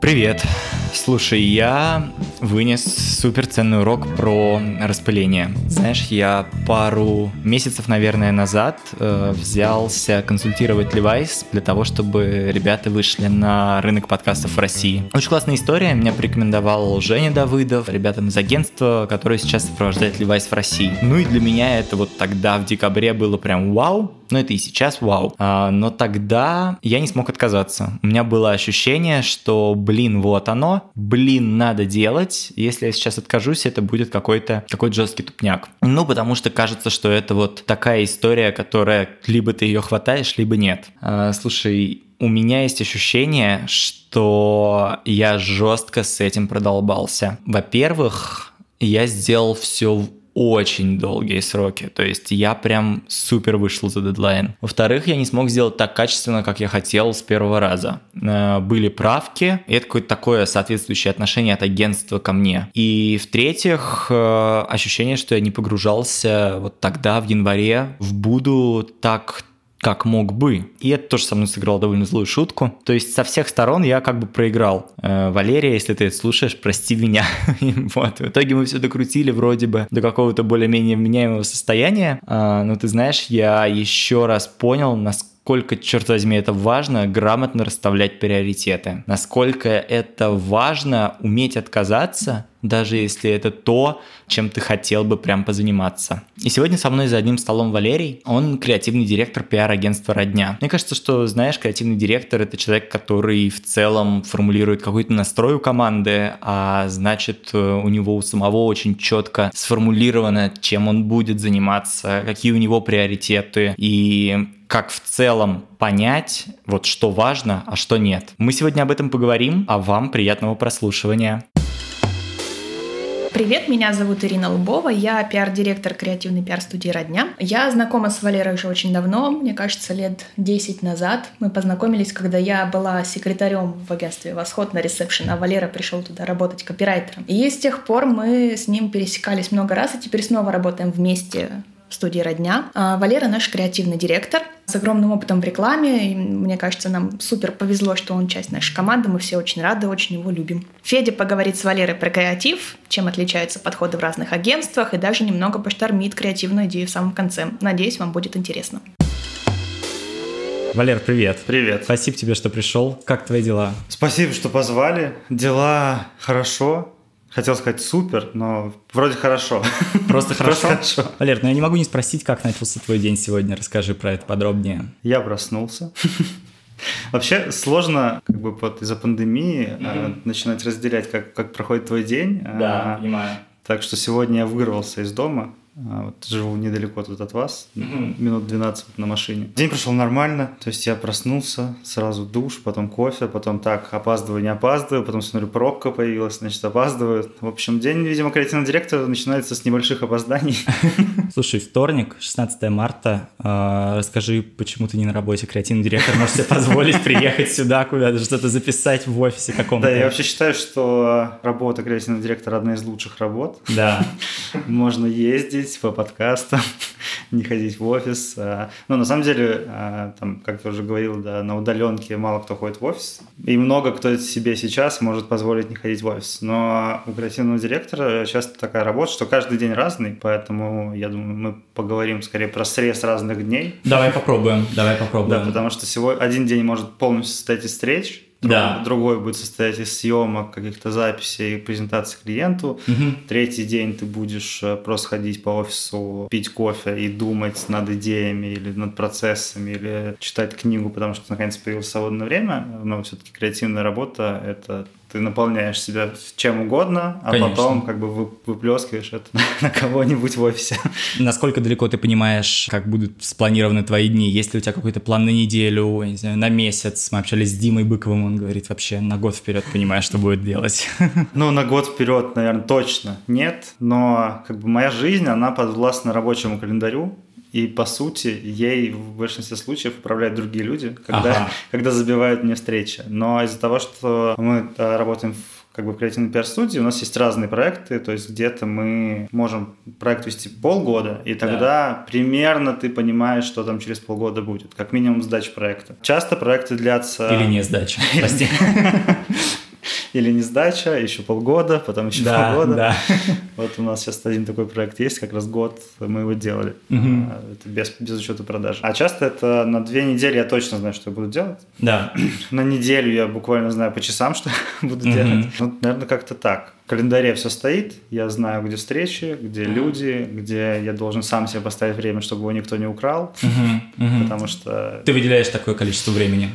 Привет. Слушай, я вынес суперценный урок про распыление. Знаешь, я пару месяцев, наверное, назад э, взялся консультировать Levi's для того, чтобы ребята вышли на рынок подкастов в России. Очень классная история. Меня порекомендовал Женя Давыдов, ребятам из агентства, которые сейчас сопровождают Levi's в России. Ну и для меня это вот тогда, в декабре, было прям вау. Но это и сейчас вау. А, но тогда я не смог отказаться. У меня было ощущение, что, блин, вот оно, блин, надо делать. Если я сейчас откажусь, это будет какой-то какой жесткий тупняк. Ну, потому что кажется, что это вот такая история, которая либо ты ее хватаешь, либо нет. А, слушай, у меня есть ощущение, что я жестко с этим продолбался. Во-первых, я сделал все очень долгие сроки. То есть я прям супер вышел за дедлайн. Во-вторых, я не смог сделать так качественно, как я хотел с первого раза. Э, были правки, и это какое-то такое соответствующее отношение от агентства ко мне. И в-третьих, э, ощущение, что я не погружался вот тогда, в январе, в Буду так как мог бы. И это тоже со мной сыграл довольно злую шутку. То есть со всех сторон я как бы проиграл. Э, Валерия, если ты это слушаешь, прости меня. вот. В итоге мы все докрутили вроде бы до какого-то более-менее вменяемого состояния. А, но ты знаешь, я еще раз понял, насколько насколько, черт возьми, это важно грамотно расставлять приоритеты, насколько это важно уметь отказаться, даже если это то, чем ты хотел бы прям позаниматься. И сегодня со мной за одним столом Валерий, он креативный директор пиар-агентства «Родня». Мне кажется, что, знаешь, креативный директор — это человек, который в целом формулирует какой-то настрой команды, а значит, у него у самого очень четко сформулировано, чем он будет заниматься, какие у него приоритеты, и как в целом понять, вот что важно, а что нет. Мы сегодня об этом поговорим, а вам приятного прослушивания. Привет, меня зовут Ирина Лубова, я пиар-директор креативной пиар-студии «Родня». Я знакома с Валерой уже очень давно, мне кажется, лет 10 назад. Мы познакомились, когда я была секретарем в агентстве «Восход» на ресепшн, а Валера пришел туда работать копирайтером. И с тех пор мы с ним пересекались много раз, и теперь снова работаем вместе в студии «Родня». А Валера наш креативный директор с огромным опытом в рекламе. И мне кажется, нам супер повезло, что он часть нашей команды. Мы все очень рады, очень его любим. Федя поговорит с Валерой про креатив, чем отличаются подходы в разных агентствах и даже немного поштормит креативную идею в самом конце. Надеюсь, вам будет интересно. Валер, привет. Привет. Спасибо тебе, что пришел. Как твои дела? Спасибо, что позвали. Дела хорошо. Хотел сказать супер, но вроде хорошо. Просто хорошо? Просто хорошо. Валер, ну я не могу не спросить, как начался твой день сегодня. Расскажи про это подробнее. Я проснулся. Вообще сложно как бы вот из-за пандемии mm-hmm. начинать разделять, как, как проходит твой день. Да, а, понимаю. Так что сегодня я вырвался из дома, вот живу недалеко тут от вас, минут 12 на машине. День прошел нормально, то есть я проснулся, сразу душ, потом кофе, потом так, опаздываю, не опаздываю, потом смотрю, пробка появилась, значит, опаздываю. В общем, день, видимо, креативного директора начинается с небольших опозданий. Слушай, вторник, 16 марта, а, расскажи, почему ты не на работе, креативный директор, можешь себе позволить приехать сюда куда-то, что-то записать в офисе каком-то. Да, я вообще считаю, что работа креативного директора одна из лучших работ. Да. Можно ездить, ездить по подкастам, не ходить в офис. А, ну, на самом деле, а, там, как ты уже говорил, да, на удаленке мало кто ходит в офис. И много кто себе сейчас может позволить не ходить в офис. Но у креативного директора часто такая работа, что каждый день разный, поэтому, я думаю, мы поговорим скорее про срез разных дней. Давай попробуем, давай попробуем. Да, потому что сегодня один день может полностью состоять из встреч, да. Другой будет состоять из съемок, каких-то записей, презентаций клиенту. Угу. Третий день ты будешь э, просто ходить по офису, пить кофе и думать над идеями или над процессами, или читать книгу, потому что наконец появилось свободное время. Но все-таки креативная работа — это ты наполняешь себя чем угодно, а Конечно. потом как бы выплескиваешь это на кого-нибудь в офисе. Насколько далеко ты понимаешь, как будут спланированы твои дни? Есть ли у тебя какой-то план на неделю, не знаю, на месяц? Мы общались с Димой Быковым, он говорит вообще на год вперед понимаешь, что будет делать. Ну, на год вперед, наверное, точно нет, но как бы моя жизнь, она подвластна рабочему календарю, и по сути ей в большинстве случаев управляют другие люди, когда, ага. когда забивают мне встречи. Но из-за того, что мы э, работаем в как бы в креативной пиар-студии у нас есть разные проекты, то есть где-то мы можем проект вести полгода, и тогда да. примерно ты понимаешь, что там через полгода будет, как минимум сдача проекта. Часто проекты длятся... Или не сдача, прости. или не сдача, еще полгода, потом еще да, полгода. Да. Вот у нас сейчас один такой проект есть, как раз год мы его делали. Угу. Это без, без учета продаж. А часто это на две недели я точно знаю, что я буду делать. Да. На неделю я буквально знаю по часам, что буду угу. делать. Ну, наверное, как-то так. В календаре все стоит, я знаю, где встречи, где люди, где я должен сам себе поставить время, чтобы его никто не украл, угу, угу. потому что... Ты выделяешь такое количество времени?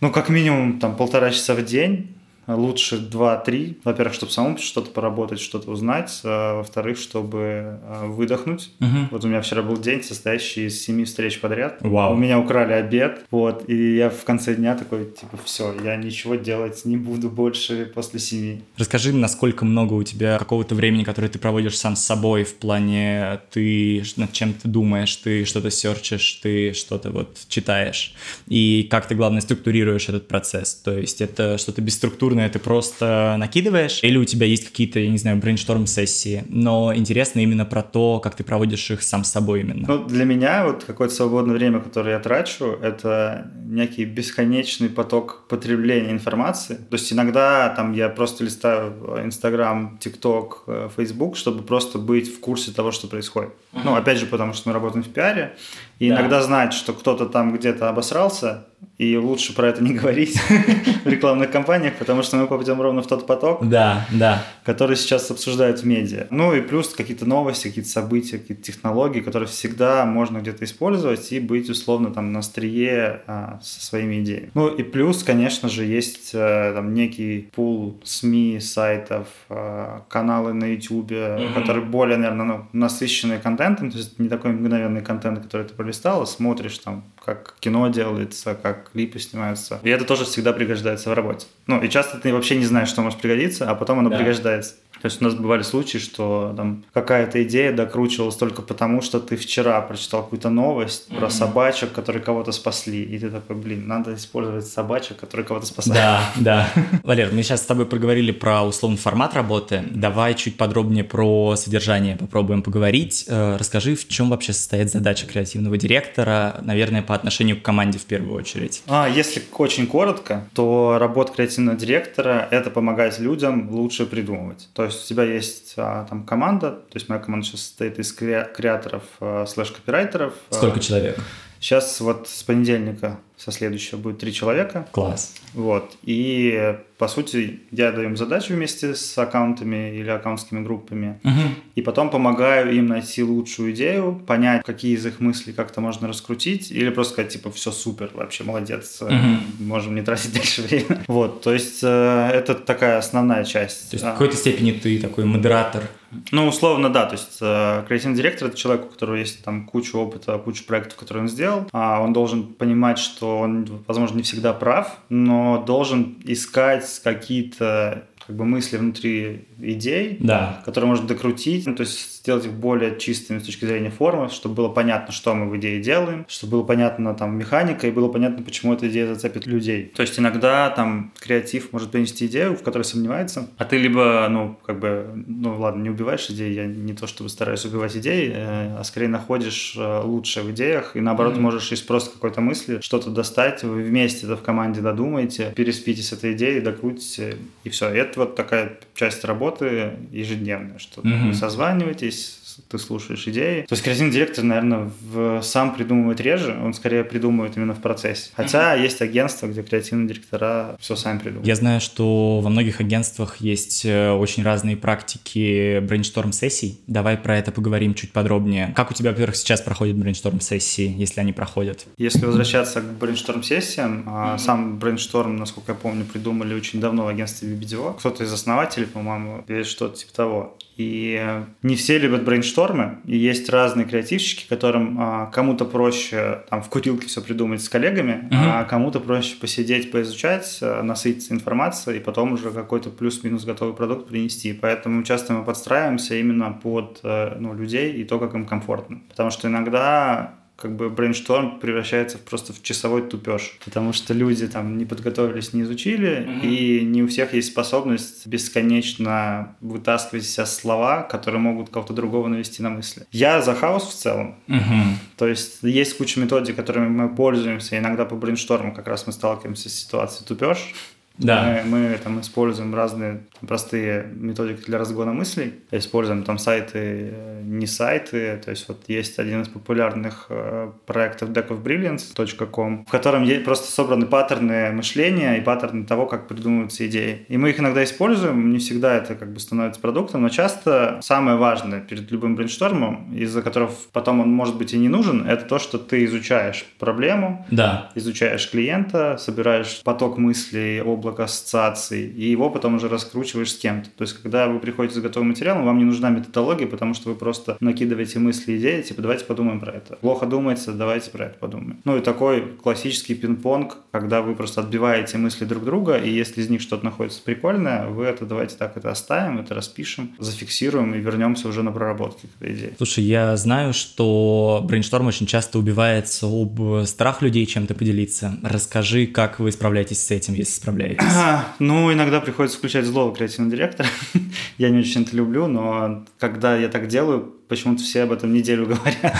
Ну, как минимум, там, полтора часа в день, лучше 2-3. Во-первых, чтобы самому что-то поработать, что-то узнать. А, во-вторых, чтобы а, выдохнуть. Угу. Вот у меня вчера был день, состоящий из семи встреч подряд. Вау. У меня украли обед. Вот, и я в конце дня такой, типа, все, я ничего делать не буду больше после семи. Расскажи, насколько много у тебя какого-то времени, которое ты проводишь сам с собой в плане ты над чем ты думаешь, ты что-то серчишь, ты что-то вот читаешь. И как ты, главное, структурируешь этот процесс. То есть это что-то бесструктурное структурное ты просто накидываешь, или у тебя есть какие-то, я не знаю, брейншторм-сессии, но интересно именно про то, как ты проводишь их сам с собой именно. Ну, для меня вот какое-то свободное время, которое я трачу, это некий бесконечный поток потребления информации. То есть иногда там я просто листаю Инстаграм, ТикТок, Фейсбук, чтобы просто быть в курсе того, что происходит. Uh-huh. Ну, опять же, потому что мы работаем в пиаре, и да. иногда знать, что кто-то там где-то обосрался, и лучше про это не говорить в рекламных кампаниях, потому что мы попадем ровно в тот поток, да, да. который сейчас обсуждают в медиа. Ну и плюс какие-то новости, какие-то события, какие-то технологии, которые всегда можно где-то использовать и быть условно там на острие а, со своими идеями. Ну и плюс, конечно же, есть а, там некий пул СМИ, сайтов, а, каналы на YouTube, mm-hmm. которые более, наверное, ну, насыщенные контентом, то есть не такой мгновенный контент, который ты пролистал, смотришь там, как кино делается, как клипы снимаются. И это тоже всегда пригождается в работе. Ну, и часто ты вообще не знаешь, что может пригодиться, а потом оно да. пригождается. То есть у нас бывали случаи, что там какая-то идея докручивалась только потому, что ты вчера прочитал какую-то новость mm-hmm. про собачек, которые кого-то спасли, и ты такой, блин, надо использовать собачек, которые кого-то спасали. Да, да. Валер, мы сейчас с тобой проговорили про условный формат работы. Давай чуть подробнее про содержание попробуем поговорить. Э, расскажи, в чем вообще состоит задача креативного директора, наверное, по отношению к команде в первую очередь. А, если очень коротко, то работа креативного директора – это помогать людям лучше придумывать. То есть у тебя есть а, там команда, то есть моя команда сейчас состоит из креаторов а, слэш-копирайтеров. Сколько человек? Сейчас вот с понедельника со следующего будет три человека. Класс. Вот. И, по сути, я даю им задачу вместе с аккаунтами или аккаунтскими группами. Угу. И потом помогаю им найти лучшую идею, понять, какие из их мыслей как-то можно раскрутить, или просто сказать, типа, все супер, вообще молодец, угу. можем не тратить дальше время. Вот, то есть э, это такая основная часть. То есть в какой-то степени ты такой модератор ну, условно, да. То есть э, креативный директор – это человек, у которого есть там куча опыта, куча проектов, которые он сделал. А он должен понимать, что он, возможно, не всегда прав, но должен искать какие-то как бы мысли внутри идей, да. которые можно докрутить, ну, то есть сделать их более чистыми с точки зрения формы, чтобы было понятно, что мы в идее делаем, чтобы было понятно там механика и было понятно, почему эта идея зацепит людей. То есть иногда там креатив может принести идею, в которой сомневается, а ты либо, ну, как бы, ну, ладно, не убиваешь идеи, я не то чтобы стараюсь убивать идеи, э, а скорее находишь э, лучшее в идеях и наоборот mm-hmm. можешь из просто какой-то мысли что-то достать, вы вместе это в команде додумаете, переспите с этой идеей, докрутите, и все. И это вот такая часть работы ежедневная, что mm-hmm. вы созваниваетесь, ты слушаешь идеи. То есть креативный директор, наверное, в, сам придумывает реже, он скорее придумывает именно в процессе. Хотя mm-hmm. есть агентства, где креативные директора все сами придумывают. Я знаю, что во многих агентствах есть э, очень разные практики брейншторм-сессий. Давай про это поговорим чуть подробнее. Как у тебя, во-первых, сейчас проходят брейншторм-сессии, если они проходят? Если возвращаться к брейншторм-сессиям, mm-hmm. сам брейншторм, насколько я помню, придумали очень давно в агентстве BBDO. Кто-то из основателей, по-моему, или что-то типа того. И не все любят брейнштормы, и есть разные креативщики, которым а, кому-то проще там в курилке все придумать с коллегами, uh-huh. а кому-то проще посидеть, поизучать, а, насытиться информацией, и потом уже какой-то плюс-минус готовый продукт принести. Поэтому часто мы подстраиваемся именно под э, ну, людей и то, как им комфортно. Потому что иногда как бы брейншторм превращается просто в часовой тупеж, потому что люди там не подготовились, не изучили, mm-hmm. и не у всех есть способность бесконечно вытаскивать из себя слова, которые могут кого-то другого навести на мысли. Я за хаос в целом. Mm-hmm. То есть есть куча методик, которыми мы пользуемся, иногда по брейншторму как раз мы сталкиваемся с ситуацией тупеж, Да. Мы, мы там используем разные простые методики для разгона мыслей. Используем там сайты, э, не сайты. То есть вот есть один из популярных э, проектов deckofbrilliance.com, в котором просто собраны паттерны мышления и паттерны того, как придумываются идеи. И мы их иногда используем, не всегда это как бы становится продуктом, но часто самое важное перед любым брейнштормом, из-за которого потом он может быть и не нужен, это то, что ты изучаешь проблему, да. изучаешь клиента, собираешь поток мыслей, облако ассоциаций, и его потом уже раскручиваешь с кем-то. То есть, когда вы приходите с готовым материалом, вам не нужна методология, потому что вы просто накидываете мысли, идеи, типа, давайте подумаем про это. Плохо думается, давайте про это подумаем. Ну и такой классический пинг-понг, когда вы просто отбиваете мысли друг друга, и если из них что-то находится прикольное, вы это давайте так это оставим, это распишем, зафиксируем и вернемся уже на проработки этой идеи. Слушай, я знаю, что брейншторм очень часто убивается об страх людей чем-то поделиться. Расскажи, как вы справляетесь с этим, если справляетесь? А, ну, иногда приходится включать злого креативного директора. я не очень это люблю, но когда я так делаю, почему-то все об этом неделю говорят.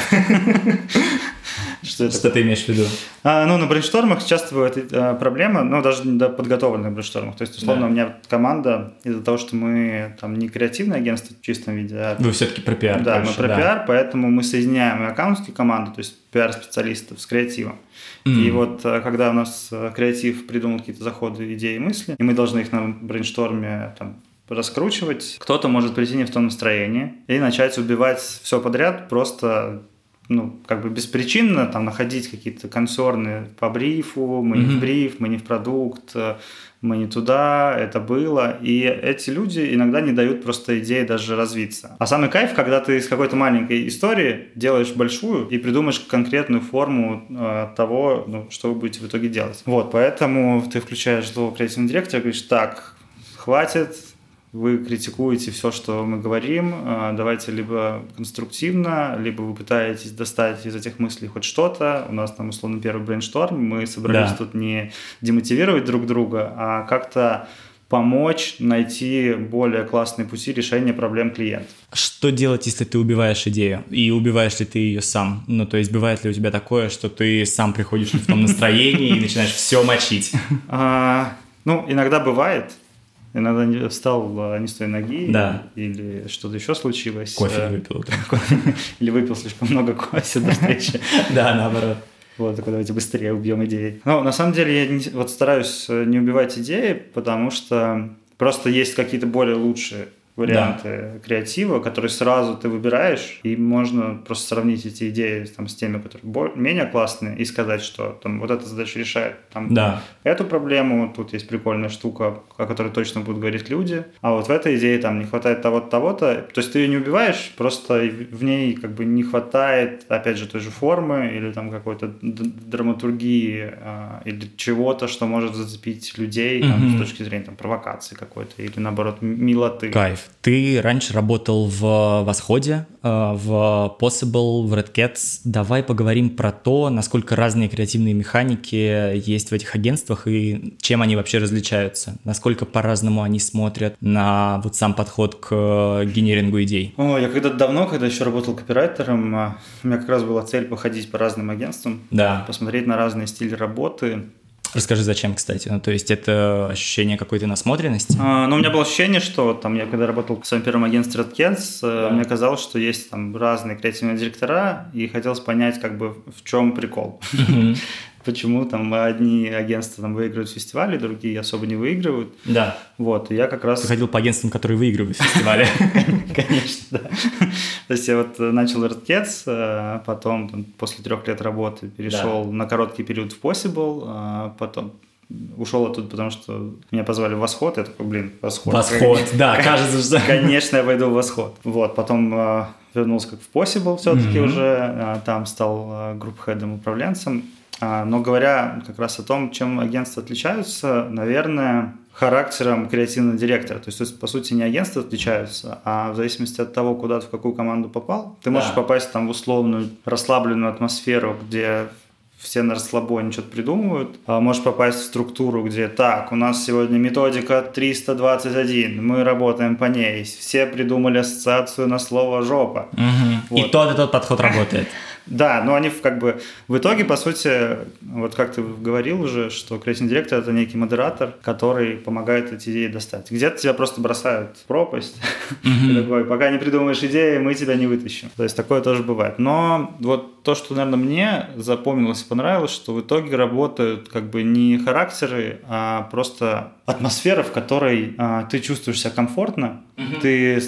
Что, это? что ты имеешь в виду? А, ну, на брейнштормах часто бывает а, проблема, ну, даже на подготовленных брейнштормах. То есть, условно, да. у меня команда, из-за того, что мы там не креативное агентство в чистом виде, а... Вы все-таки про пиар Да, больше, мы про да. пиар, поэтому мы соединяем и аккаунтские команды, то есть пиар-специалистов с креативом. Mm. И вот а, когда у нас а, креатив придумал какие-то заходы, идеи, мысли, и мы должны их на брейншторме там, раскручивать, кто-то может прийти не в том настроении и начать убивать все подряд, просто ну, как бы беспричинно там находить какие-то консерны по брифу, мы mm-hmm. не в бриф, мы не в продукт, мы не туда, это было. И эти люди иногда не дают просто идеи даже развиться. А самый кайф, когда ты из какой-то маленькой истории делаешь большую и придумаешь конкретную форму э, того, ну, что вы будете в итоге делать. Вот, поэтому ты включаешь злого креативного директора и говоришь, так, хватит, вы критикуете все, что мы говорим, а, давайте либо конструктивно, либо вы пытаетесь достать из этих мыслей хоть что-то. У нас там, условно, первый брейншторм, мы собрались да. тут не демотивировать друг друга, а как-то помочь найти более классные пути решения проблем клиента. Что делать, если ты убиваешь идею? И убиваешь ли ты ее сам? Ну, то есть, бывает ли у тебя такое, что ты сам приходишь в том настроении и начинаешь все мочить? А, ну, иногда бывает. Иногда не встал а, не с той ноги, да. или что-то еще случилось. Кофе э, выпил. Или выпил слишком много кофе до встречи. Да, наоборот. Вот, такой, давайте быстрее убьем идеи. Но на самом деле я не, вот стараюсь э, не убивать идеи, потому что просто есть какие-то более лучшие варианты да. креатива, которые сразу ты выбираешь, и можно просто сравнить эти идеи там, с теми, которые менее классные, и сказать, что там вот эта задача решает там, да. эту проблему, тут есть прикольная штука, о которой точно будут говорить люди, а вот в этой идее там не хватает того-то, того-то, то есть ты ее не убиваешь, просто в ней как бы не хватает, опять же, той же формы или там какой-то драматургии а, или чего-то, что может зацепить людей mm-hmm. там, с точки зрения там, провокации какой-то или наоборот милоты. Кайф. Ты раньше работал в Восходе, э, в Possible, в Red Cats. Давай поговорим про то, насколько разные креативные механики есть в этих агентствах и чем они вообще различаются. Насколько по-разному они смотрят на вот сам подход к генерингу идей. О, я когда-то давно, когда еще работал копирайтером, а, у меня как раз была цель походить по разным агентствам, да. посмотреть на разные стили работы, Расскажи, зачем, кстати? Ну, то есть это ощущение какой-то насмотренности? А, ну, у меня было ощущение, что там я когда работал в своем первом агентстве Red Cats, да. мне казалось, что есть там разные креативные директора, и хотелось понять, как бы, в чем прикол. почему там одни агентства там выигрывают фестивали, другие особо не выигрывают. Да. Вот, и я как раз... Ты ходил по агентствам, которые выигрывают фестивали. Конечно, да. То есть я вот начал Redcats, а потом после трех лет работы перешел на короткий период в Possible, а потом ушел оттуда, потому что меня позвали в Восход, я такой, блин, Восход. Восход, да, кажется, что... Конечно, я пойду в Восход. Вот, потом а, вернулся как в Possible все-таки уже, там стал групп-хедом, управленцем, а, но говоря как раз о том, чем агентства отличаются, наверное, характером креативного директора. То есть, по сути, не агентства отличаются, а в зависимости от того, куда ты в какую команду попал, ты можешь да. попасть там в условную расслабленную атмосферу, где все на расслабоне что-то придумывают. А можешь попасть в структуру, где так, у нас сегодня методика 321, мы работаем по ней. Все придумали ассоциацию на слово «жопа». Угу. Вот. И тот и тот подход работает. Да, но они как бы в итоге, по сути, вот как ты говорил уже, что креативный директор – это некий модератор, который помогает эти идеи достать. Где-то тебя просто бросают в пропасть, mm-hmm. такой, пока не придумаешь идеи, мы тебя не вытащим. То есть такое тоже бывает. Но вот то, что, наверное, мне запомнилось и понравилось, что в итоге работают как бы не характеры, а просто атмосфера, в которой а, ты чувствуешь себя комфортно, mm-hmm. ты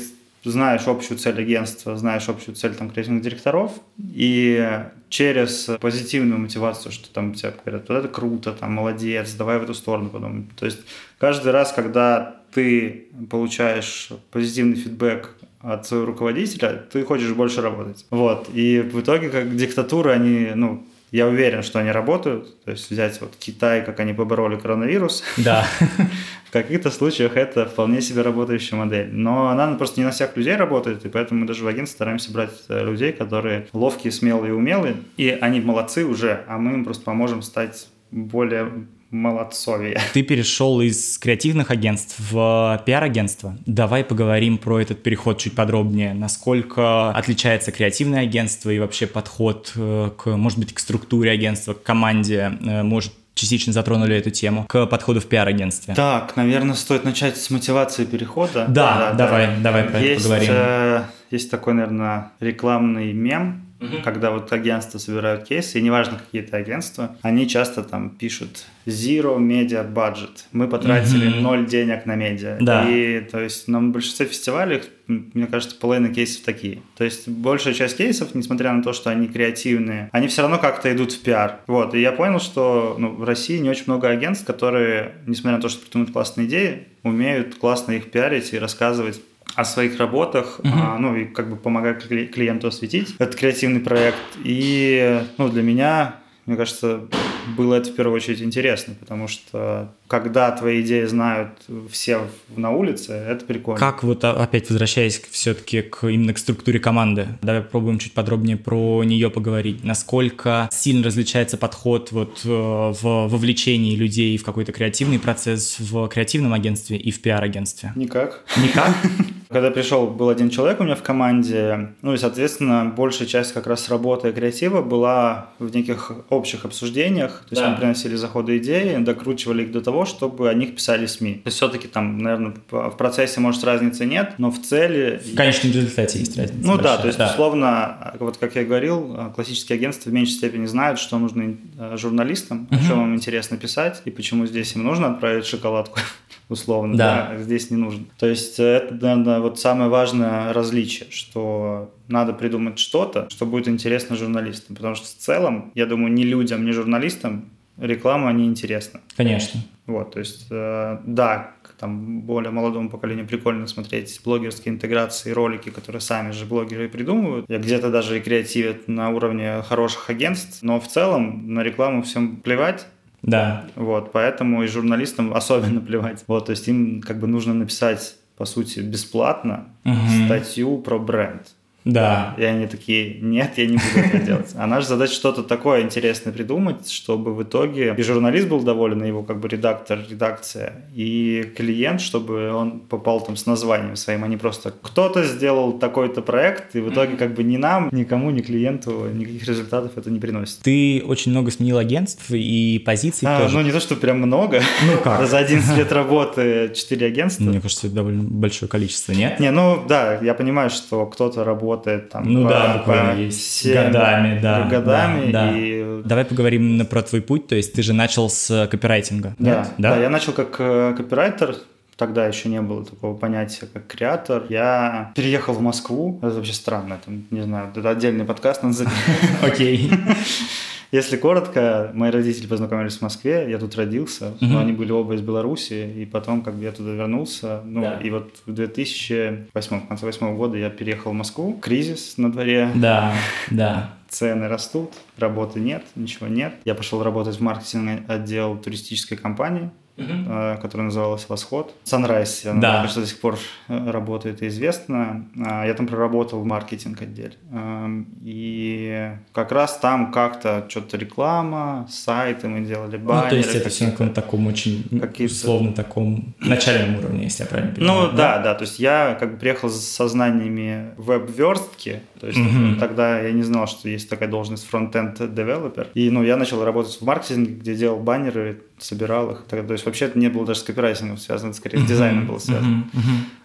знаешь общую цель агентства, знаешь общую цель там креативных директоров, и через позитивную мотивацию, что там тебе говорят, вот это круто, там, молодец, давай в эту сторону подумай. То есть каждый раз, когда ты получаешь позитивный фидбэк от своего руководителя, ты хочешь больше работать. Вот. И в итоге, как диктатуры, они, ну, я уверен, что они работают. То есть взять вот Китай, как они побороли коронавирус. Да. В каких-то случаях это вполне себе работающая модель. Но она просто не на всех людей работает, и поэтому мы даже в агентстве стараемся брать э, людей, которые ловкие, смелые и умелые. И они молодцы уже, а мы им просто поможем стать более молодцовее. Ты перешел из креативных агентств в пиар-агентство. Давай поговорим про этот переход чуть подробнее. Насколько отличается креативное агентство и вообще подход э, к, может быть, к структуре агентства, к команде, э, может, частично затронули эту тему, к подходу в пиар-агентстве. Так, наверное, стоит начать с мотивации перехода. Да, да давай, да. давай про есть, это поговорим. Э, есть такой, наверное, рекламный мем, Угу. Когда вот агентства собирают кейсы, и неважно какие-то агентства, они часто там пишут zero media budget. Мы потратили угу. ноль денег на медиа. Да. И то есть на большинстве фестивалей, мне кажется, половина кейсов такие. То есть большая часть кейсов, несмотря на то, что они креативные, они все равно как-то идут в пиар. Вот. И я понял, что ну, в России не очень много агентств, которые, несмотря на то, что придумывают классные идеи, умеют классно их пиарить и рассказывать о своих работах, uh-huh. а, ну и как бы помогать клиенту осветить этот креативный проект. И ну, для меня, мне кажется, было это в первую очередь интересно, потому что когда твои идеи знают все на улице, это прикольно. Как вот а, опять возвращаясь все-таки к, именно к структуре команды, давай попробуем чуть подробнее про нее поговорить. Насколько сильно различается подход вот э, в вовлечении людей в какой-то креативный процесс в креативном агентстве и в пиар-агентстве? Никак. Никак? Когда пришел, был один человек у меня в команде, ну и, соответственно, большая часть как раз работы и креатива была в неких общих обсуждениях, то есть да. мы приносили заходы идеи, докручивали их до того, чтобы о них писали СМИ. То есть все-таки там, наверное, в процессе, может, разницы нет, но в цели... В конечном результате есть разница. Ну большая. да, то есть, да. условно, вот как я говорил, классические агентства в меньшей степени знают, что нужно э, журналистам, угу. о чем им интересно писать, и почему здесь им нужно отправить шоколадку условно, да. да, здесь не нужно. То есть это, наверное, вот самое важное различие, что надо придумать что-то, что будет интересно журналистам, потому что в целом, я думаю, ни людям, ни журналистам реклама не интересна. Конечно. Вот, то есть, э, да, там более молодому поколению прикольно смотреть блогерские интеграции, ролики, которые сами же блогеры придумывают. Где-то даже и креативят на уровне хороших агентств, но в целом на рекламу всем плевать. Да. Вот, поэтому и журналистам особенно плевать. Вот, то есть им как бы нужно написать, по сути, бесплатно угу. статью про бренд. Да. И они такие, нет, я не буду это делать. А наша задача что-то такое интересное придумать, чтобы в итоге и журналист был доволен, и его как бы редактор, редакция, и клиент, чтобы он попал там с названием своим, а не просто кто-то сделал такой-то проект, и в итоге как бы ни нам, никому, ни клиенту никаких результатов это не приносит. Ты очень много сменил агентств и позиций а, тоже. Ну, не то, что прям много. Ну как? За 11 лет работы 4 агентства. Мне кажется, это довольно большое количество, нет? Не, ну да, я понимаю, что кто-то работает работает там ну, по, да, буквально по есть. 7 годами, да, годами. Да, и... Давай поговорим про твой путь, то есть ты же начал с копирайтинга, да, нет? Да, да, я начал как э, копирайтер, тогда еще не было такого понятия, как креатор. Я переехал в Москву. Это вообще странно. Там, не знаю, это отдельный подкаст Окей. Если коротко, мои родители познакомились в Москве, я тут родился, но они были оба из Беларуси, и потом как бы я туда вернулся. Ну, да. и вот в 2008, в конце восьмого года я переехал в Москву. Кризис на дворе. Да, да. Цены растут, работы нет, ничего нет. Я пошел работать в маркетинг отдел туристической компании. Uh-huh. которая называлась «Восход». Sunrise, она да. до сих пор э, работает и известна. А, я там проработал в маркетинг-отделе. Эм, и как раз там как-то что-то реклама, сайты мы делали, баннеры. Ну, то есть это все на каком-то таком очень, условно, таком начальном уровне, если я правильно понимаю. Ну, да, да, да. То есть я как бы приехал со знаниями веб-верстки, то есть uh-huh. тогда я не знал, что есть такая должность front-end developer. И, ну, я начал работать в маркетинге, где делал баннеры, собирал их. То есть вообще это не было даже с копирайтингом связано, скорее с дизайном было связано.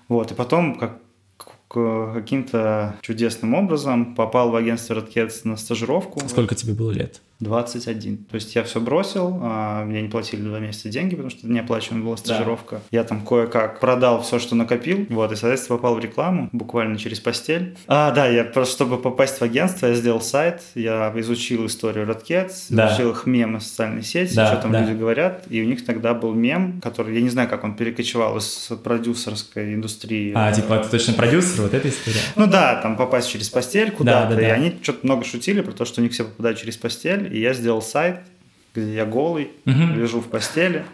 Вот, и потом, как каким-то чудесным образом попал в агентство Red Cats на стажировку. Сколько тебе было лет? 21. То есть я все бросил, а, мне не платили два месяца деньги, потому что неоплачиваемая была стажировка. Да. Я там кое-как продал все, что накопил, вот, и, соответственно, попал в рекламу буквально через постель. А, да, я просто, чтобы попасть в агентство, я сделал сайт, я изучил историю Red Cats, да. изучил их мемы социальной сети, да, что там да. люди говорят, и у них тогда был мем, который, я не знаю, как он перекочевал из продюсерской индустрии. А, типа, это точно продюсер, вот эта история? Ну да, там попасть через постель куда-то, да, да, да. и они что-то много шутили про то, что у них все попадают через постель, и я сделал сайт, где я голый, угу. лежу в постели,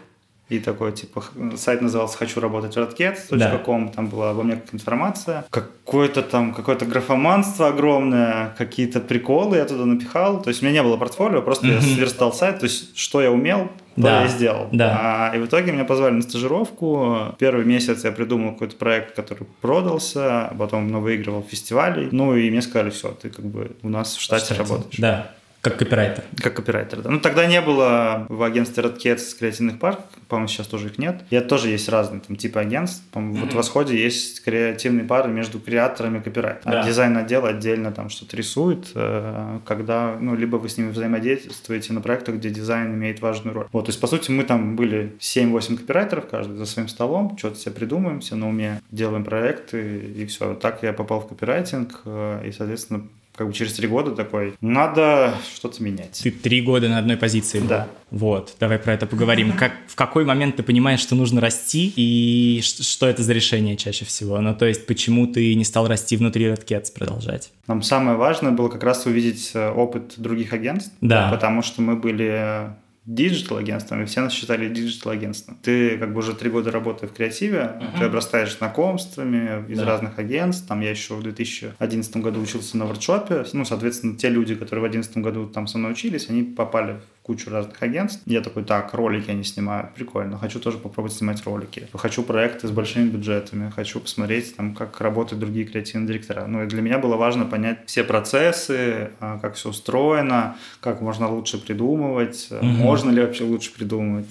и такой, типа, сайт назывался «Хочу работать в redcat.com», да. там была обо мне как информация. Какое-то там, какое-то графоманство огромное, какие-то приколы я туда напихал. То есть у меня не было портфолио, просто mm-hmm. я сверстал сайт, то есть что я умел, то да. я сделал. Да. А, и в итоге меня позвали на стажировку. Первый месяц я придумал какой-то проект, который продался, потом выигрывал фестивали. Ну и мне сказали, все, ты как бы у нас в штате, штате. работаешь. Да. Как копирайтер. Как копирайтер, да. Ну, тогда не было в агентстве Red Cats креативных пар, по-моему, сейчас тоже их нет. И это тоже есть разные там типы агентств. Mm-hmm. Вот в Восходе есть креативные пары между креаторами и копирайтерами. Да. А дизайн-отдел отдельно там что-то рисует, э, когда, ну, либо вы с ними взаимодействуете на проектах, где дизайн имеет важную роль. Вот, то есть, по сути, мы там были 7-8 копирайтеров, каждый за своим столом, что-то себе придумаем, все на уме, делаем проекты, и все. Так я попал в копирайтинг, э, и, соответственно, как бы через три года такой, надо что-то менять. Ты три года на одной позиции был. Да. Вот, давай про это поговорим. Как, в какой момент ты понимаешь, что нужно расти, и что это за решение чаще всего? Ну, то есть, почему ты не стал расти внутри Red Cats, продолжать? Нам самое важное было как раз увидеть э, опыт других агентств, да. потому что мы были диджитал агентством, и все нас считали диджитал агентством. Ты как бы уже три года работая в креативе, uh-huh. ты обрастаешь знакомствами из да. разных агентств. Там я еще в 2011 году учился на воркшопе. Ну, соответственно, те люди, которые в 2011 году там со мной учились, они попали кучу разных агентств. Я такой, так, ролики они снимают, прикольно, хочу тоже попробовать снимать ролики. Хочу проекты с большими бюджетами, хочу посмотреть, там, как работают другие креативные директора. Ну, и для меня было важно понять все процессы, а, как все устроено, как можно лучше придумывать, угу. можно ли вообще лучше придумывать,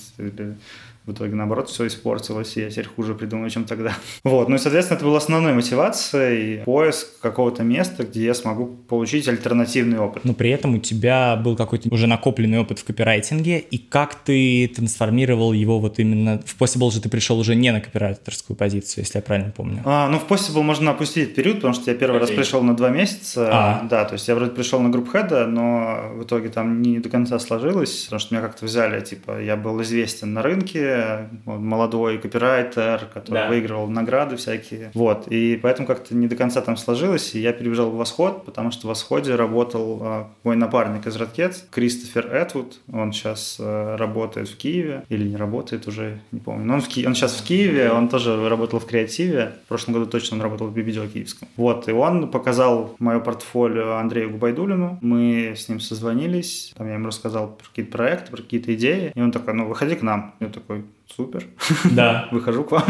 в итоге, наоборот, все испортилось, и я теперь хуже придумаю, чем тогда. Вот, ну и, соответственно, это была основной мотивацией, поиск какого-то места, где я смогу получить альтернативный опыт. Но при этом у тебя был какой-то уже накопленный опыт в копирайтинге, и как ты трансформировал его вот именно... В Possible же ты пришел уже не на копирайтерскую позицию, если я правильно помню. А, ну, в Possible можно опустить период, потому что я первый okay. раз пришел на два месяца. А. Да, то есть я вроде пришел на групп хеда, но в итоге там не до конца сложилось, потому что меня как-то взяли, типа, я был известен на рынке, молодой копирайтер, который да. выигрывал награды всякие. Вот, и поэтому как-то не до конца там сложилось, и я перебежал в Восход, потому что в Восходе работал а, мой напарник из Радкетс, Кристофер Этвуд, он сейчас а, работает в Киеве, или не работает уже, не помню, но он, в Ки... он сейчас в Киеве, он тоже работал в креативе, в прошлом году точно он работал в Бибидео Киевском. Вот, и он показал мое портфолио Андрею Губайдулину, мы с ним созвонились, там я ему рассказал про какие-то проекты, про какие-то идеи, и он такой, ну, выходи к нам. Я такой, супер, да. выхожу к вам.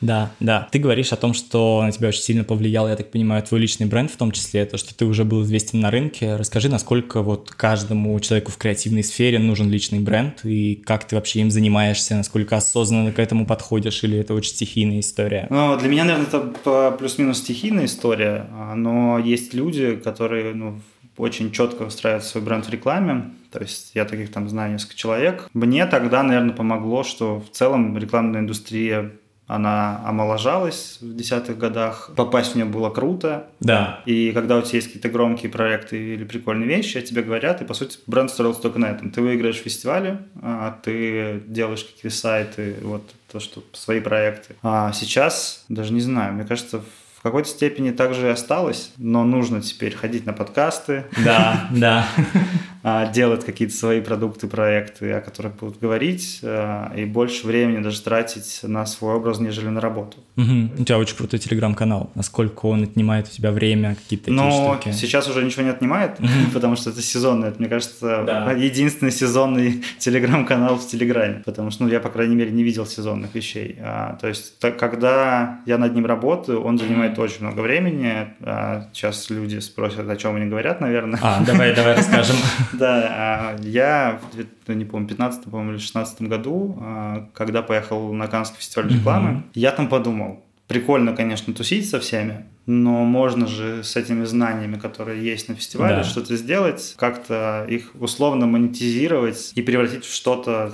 Да, да. Ты говоришь о том, что на тебя очень сильно повлиял, я так понимаю, твой личный бренд, в том числе то, что ты уже был известен на рынке. Расскажи, насколько вот каждому человеку в креативной сфере нужен личный бренд, и как ты вообще им занимаешься, насколько осознанно к этому подходишь, или это очень стихийная история? Ну, для меня, наверное, это плюс-минус стихийная история, но есть люди, которые ну, очень четко выстраивают свой бренд в рекламе. То есть я таких там знаю несколько человек. Мне тогда, наверное, помогло, что в целом рекламная индустрия она омоложалась в десятых годах. Попасть в нее было круто. Да. И когда у тебя есть какие-то громкие проекты или прикольные вещи, о тебе говорят, и, по сути, бренд строился только на этом. Ты выиграешь фестивали, а ты делаешь какие-то сайты, вот то, что свои проекты. А сейчас, даже не знаю, мне кажется, какой-то степени также и осталось, но нужно теперь ходить на подкасты. Да, да. а, делать какие-то свои продукты, проекты, о которых будут говорить, а, и больше времени даже тратить на свой образ, нежели на работу. Угу. У тебя очень крутой телеграм-канал. Насколько он отнимает у тебя время, какие-то такие Но штуки? сейчас уже ничего не отнимает, потому что это сезонный. Это, мне кажется, Да. единственный сезонный телеграм-канал в Телеграме. Потому что, ну, я, по крайней мере, не видел сезонных вещей. А, то есть, так, когда я над ним работаю, он занимает очень много времени. А, сейчас люди спросят, о чем они говорят, наверное. А, давай, давай расскажем. Да, а, я в ну, не помню, 15 по-моему, или 16 году, а, когда поехал на Каннский фестиваль рекламы, я там подумал, прикольно, конечно, тусить со всеми, но можно же с этими знаниями, которые есть на фестивале, Да. что-то сделать, как-то их условно монетизировать и превратить в что-то...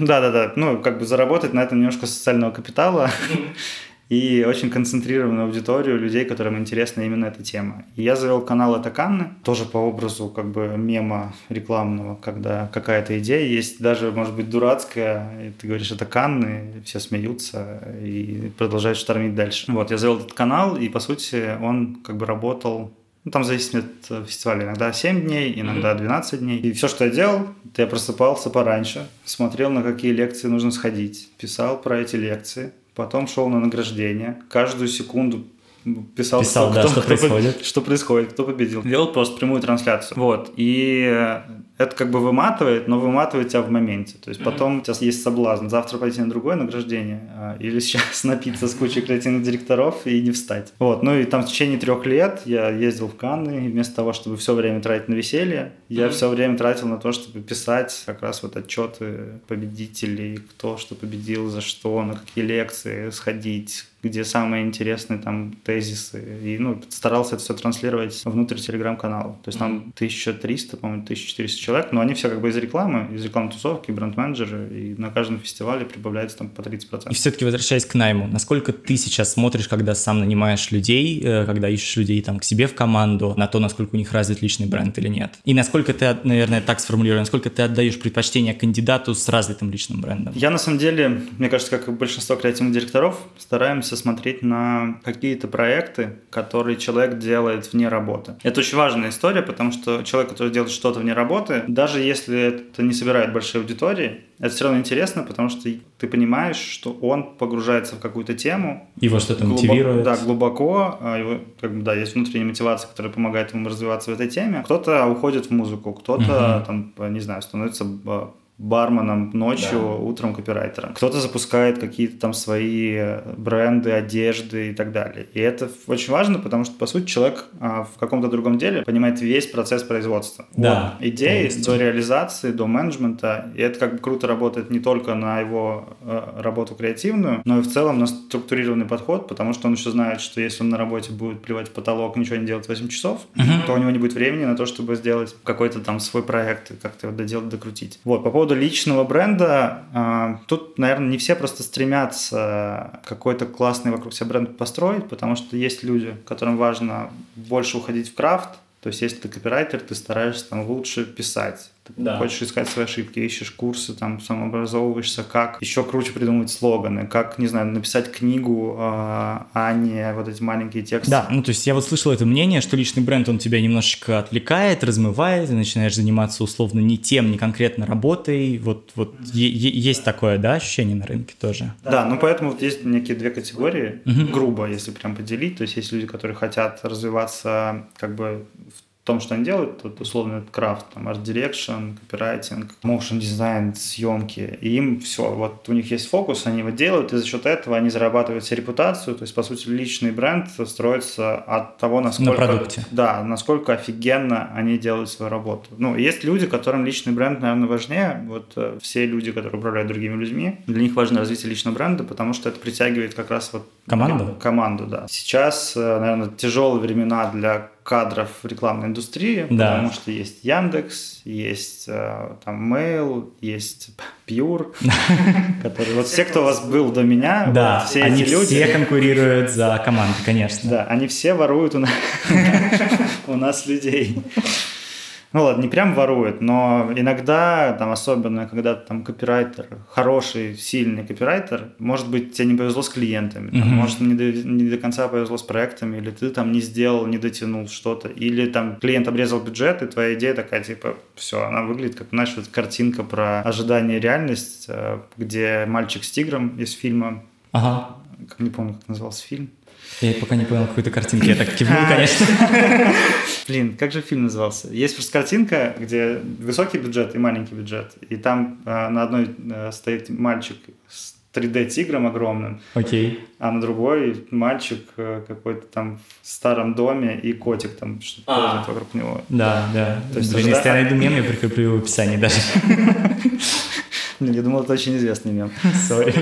Да-да-да, ну, как бы заработать на этом немножко социального капитала и очень концентрированную аудиторию людей, которым интересна именно эта тема. И я завел канал «Это Канны», тоже по образу как бы мема рекламного, когда какая-то идея есть, даже, может быть, дурацкая, и ты говоришь «Это Канны», и все смеются и продолжают штормить дальше. Вот, я завел этот канал, и, по сути, он как бы работал ну, там зависит от э, фестиваля. Иногда 7 дней, иногда 12 дней. И все, что я делал, я просыпался пораньше, смотрел, на какие лекции нужно сходить, писал про эти лекции, потом шел на награждение. Каждую секунду писал, Писал, да, что по- происходит. что происходит, кто победил. Делал просто прямую трансляцию. Вот. И э, это как бы выматывает, но выматывает тебя в моменте. То есть потом у тебя есть соблазн завтра пойти на другое награждение а, или сейчас напиться с кучей креативных директоров и не встать. Вот. Ну и там в течение трех лет я ездил в Канны, и вместо того, чтобы все время тратить на веселье, я все время тратил на то, чтобы писать как раз вот отчеты победителей, кто что победил, за что, на какие лекции сходить, где самые интересные там тезисы. И, ну, старался это все транслировать внутрь телеграм-канала. То есть там 1300, по-моему, 1400 человек, но они все как бы из рекламы, из рекламной тусовки, бренд-менеджеры, и на каждом фестивале прибавляется там по 30%. И все-таки возвращаясь к найму, насколько ты сейчас смотришь, когда сам нанимаешь людей, э, когда ищешь людей там к себе в команду, на то, насколько у них развит личный бренд или нет? И насколько ты, наверное, так сформулирую, насколько ты отдаешь предпочтение кандидату с развитым личным брендом? Я на самом деле, мне кажется, как и большинство креативных директоров, стараемся смотреть на какие-то проекты, которые человек делает вне работы. Это очень важная история, потому что человек, который делает что-то вне работы, даже если это не собирает большие аудитории, это все равно интересно, потому что ты понимаешь, что он погружается в какую-то тему. Его что-то глубоко- мотивирует. Да, глубоко. а его, как бы, да, есть внутренняя мотивация, которая помогает ему развиваться в этой теме. Кто-то уходит в музыку, кто-то, там, не знаю, становится а, барменом ночью, утром копирайтером. Кто-то запускает какие-то там свои э, бренды, одежды и так далее. И это очень важно, потому что, по сути, человек а, в каком-то другом деле понимает весь процесс производства. Да, От идеи до реализации, до менеджмента. И это как бы круто работает не только на его э, работу креативную, но и в целом на структурированный подход, потому что он еще знает, что если он на работе будет плевать в потолок, ничего не делать 8 часов, то у него не будет времени на то, чтобы сделать какой-то там свой проект и как-то его доделать, докрутить. Вот, по поводу личного бренда, э, тут, наверное, не все просто стремятся какой-то классный вокруг себя бренд построить, потому что есть люди, которым важно больше уходить в крафт, то есть, если ты копирайтер, ты стараешься там лучше писать. Ты Да. хочешь искать свои ошибки, ищешь курсы, там самообразовываешься, как еще круче придумывать слоганы, как, не знаю, написать книгу, а а не вот эти маленькие тексты. Да, ну то есть я вот слышал это мнение, что личный бренд, он тебя немножечко отвлекает, размывает, ты начинаешь заниматься условно не тем, не конкретно работой. Вот, вот есть такое, да, ощущение на рынке тоже? Да, ну поэтому вот есть некие две категории, грубо, если прям поделить. То есть есть люди, которые хотят развиваться как бы в том, что они делают, вот условно это крафт, там, art direction, копирайтинг, motion дизайн, съемки. И им все, вот у них есть фокус, они его делают, и за счет этого они зарабатывают себе репутацию. То есть, по сути, личный бренд строится от того, насколько... продукте. Да, насколько офигенно они делают свою работу. Ну, есть люди, которым личный бренд, наверное, важнее. Вот э, все люди, которые управляют другими людьми, для них важно развитие личного бренда, потому что это притягивает как раз вот Команду? команду, да. Сейчас, э, наверное, тяжелые времена для кадров в рекламной индустрии, Да. потому что есть Яндекс, есть э, там Mail, есть Pure, который вот все, кто у вас был до меня, Да, все эти люди, все конкурируют за команду, конечно. да, они все воруют у нас людей. Ну ладно, не прям ворует, но иногда, там, особенно когда там копирайтер, хороший, сильный копирайтер, может быть, тебе не повезло с клиентами, там, mm-hmm. может, не до, не до конца повезло с проектами, или ты там не сделал, не дотянул что-то, или там клиент обрезал бюджет, и твоя идея такая, типа, все, она выглядит как, знаешь, вот картинка про ожидание и реальность, э, где мальчик с тигром из фильма. Ага. Как не помню, как назывался фильм. Я пока не понял какую-то картинку, я так кивнул, конечно. Блин, как же фильм назывался? Есть просто картинка, где высокий бюджет и маленький бюджет, и там э, на одной э, стоит мальчик с 3D-тигром огромным, Окей. а на другой мальчик э, какой-то там в старом доме и котик там что-то а. вокруг него. Да, да. То есть, Блин, если я найду мем, я прикреплю в описании даже. Я думал, это очень известный мем. Sorry.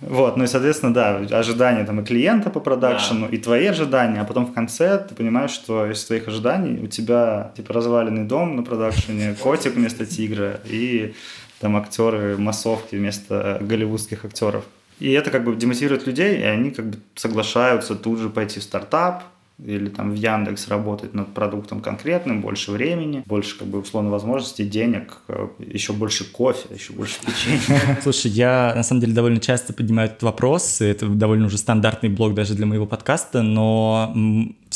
Вот, ну и, соответственно, да, ожидания там и клиента по продакшену, да. и твои ожидания, а потом в конце ты понимаешь, что из твоих ожиданий у тебя, типа, разваленный дом на продакшене, котик вместо тигра и там актеры массовки вместо голливудских актеров. И это как бы демотивирует людей, и они как бы соглашаются тут же пойти в стартап, или там в Яндекс работать над продуктом конкретным, больше времени, больше как бы условно возможностей, денег, э, еще больше кофе, еще больше печенья. Слушай, я на самом деле довольно часто поднимаю этот вопрос, это довольно уже стандартный блог даже для моего подкаста, но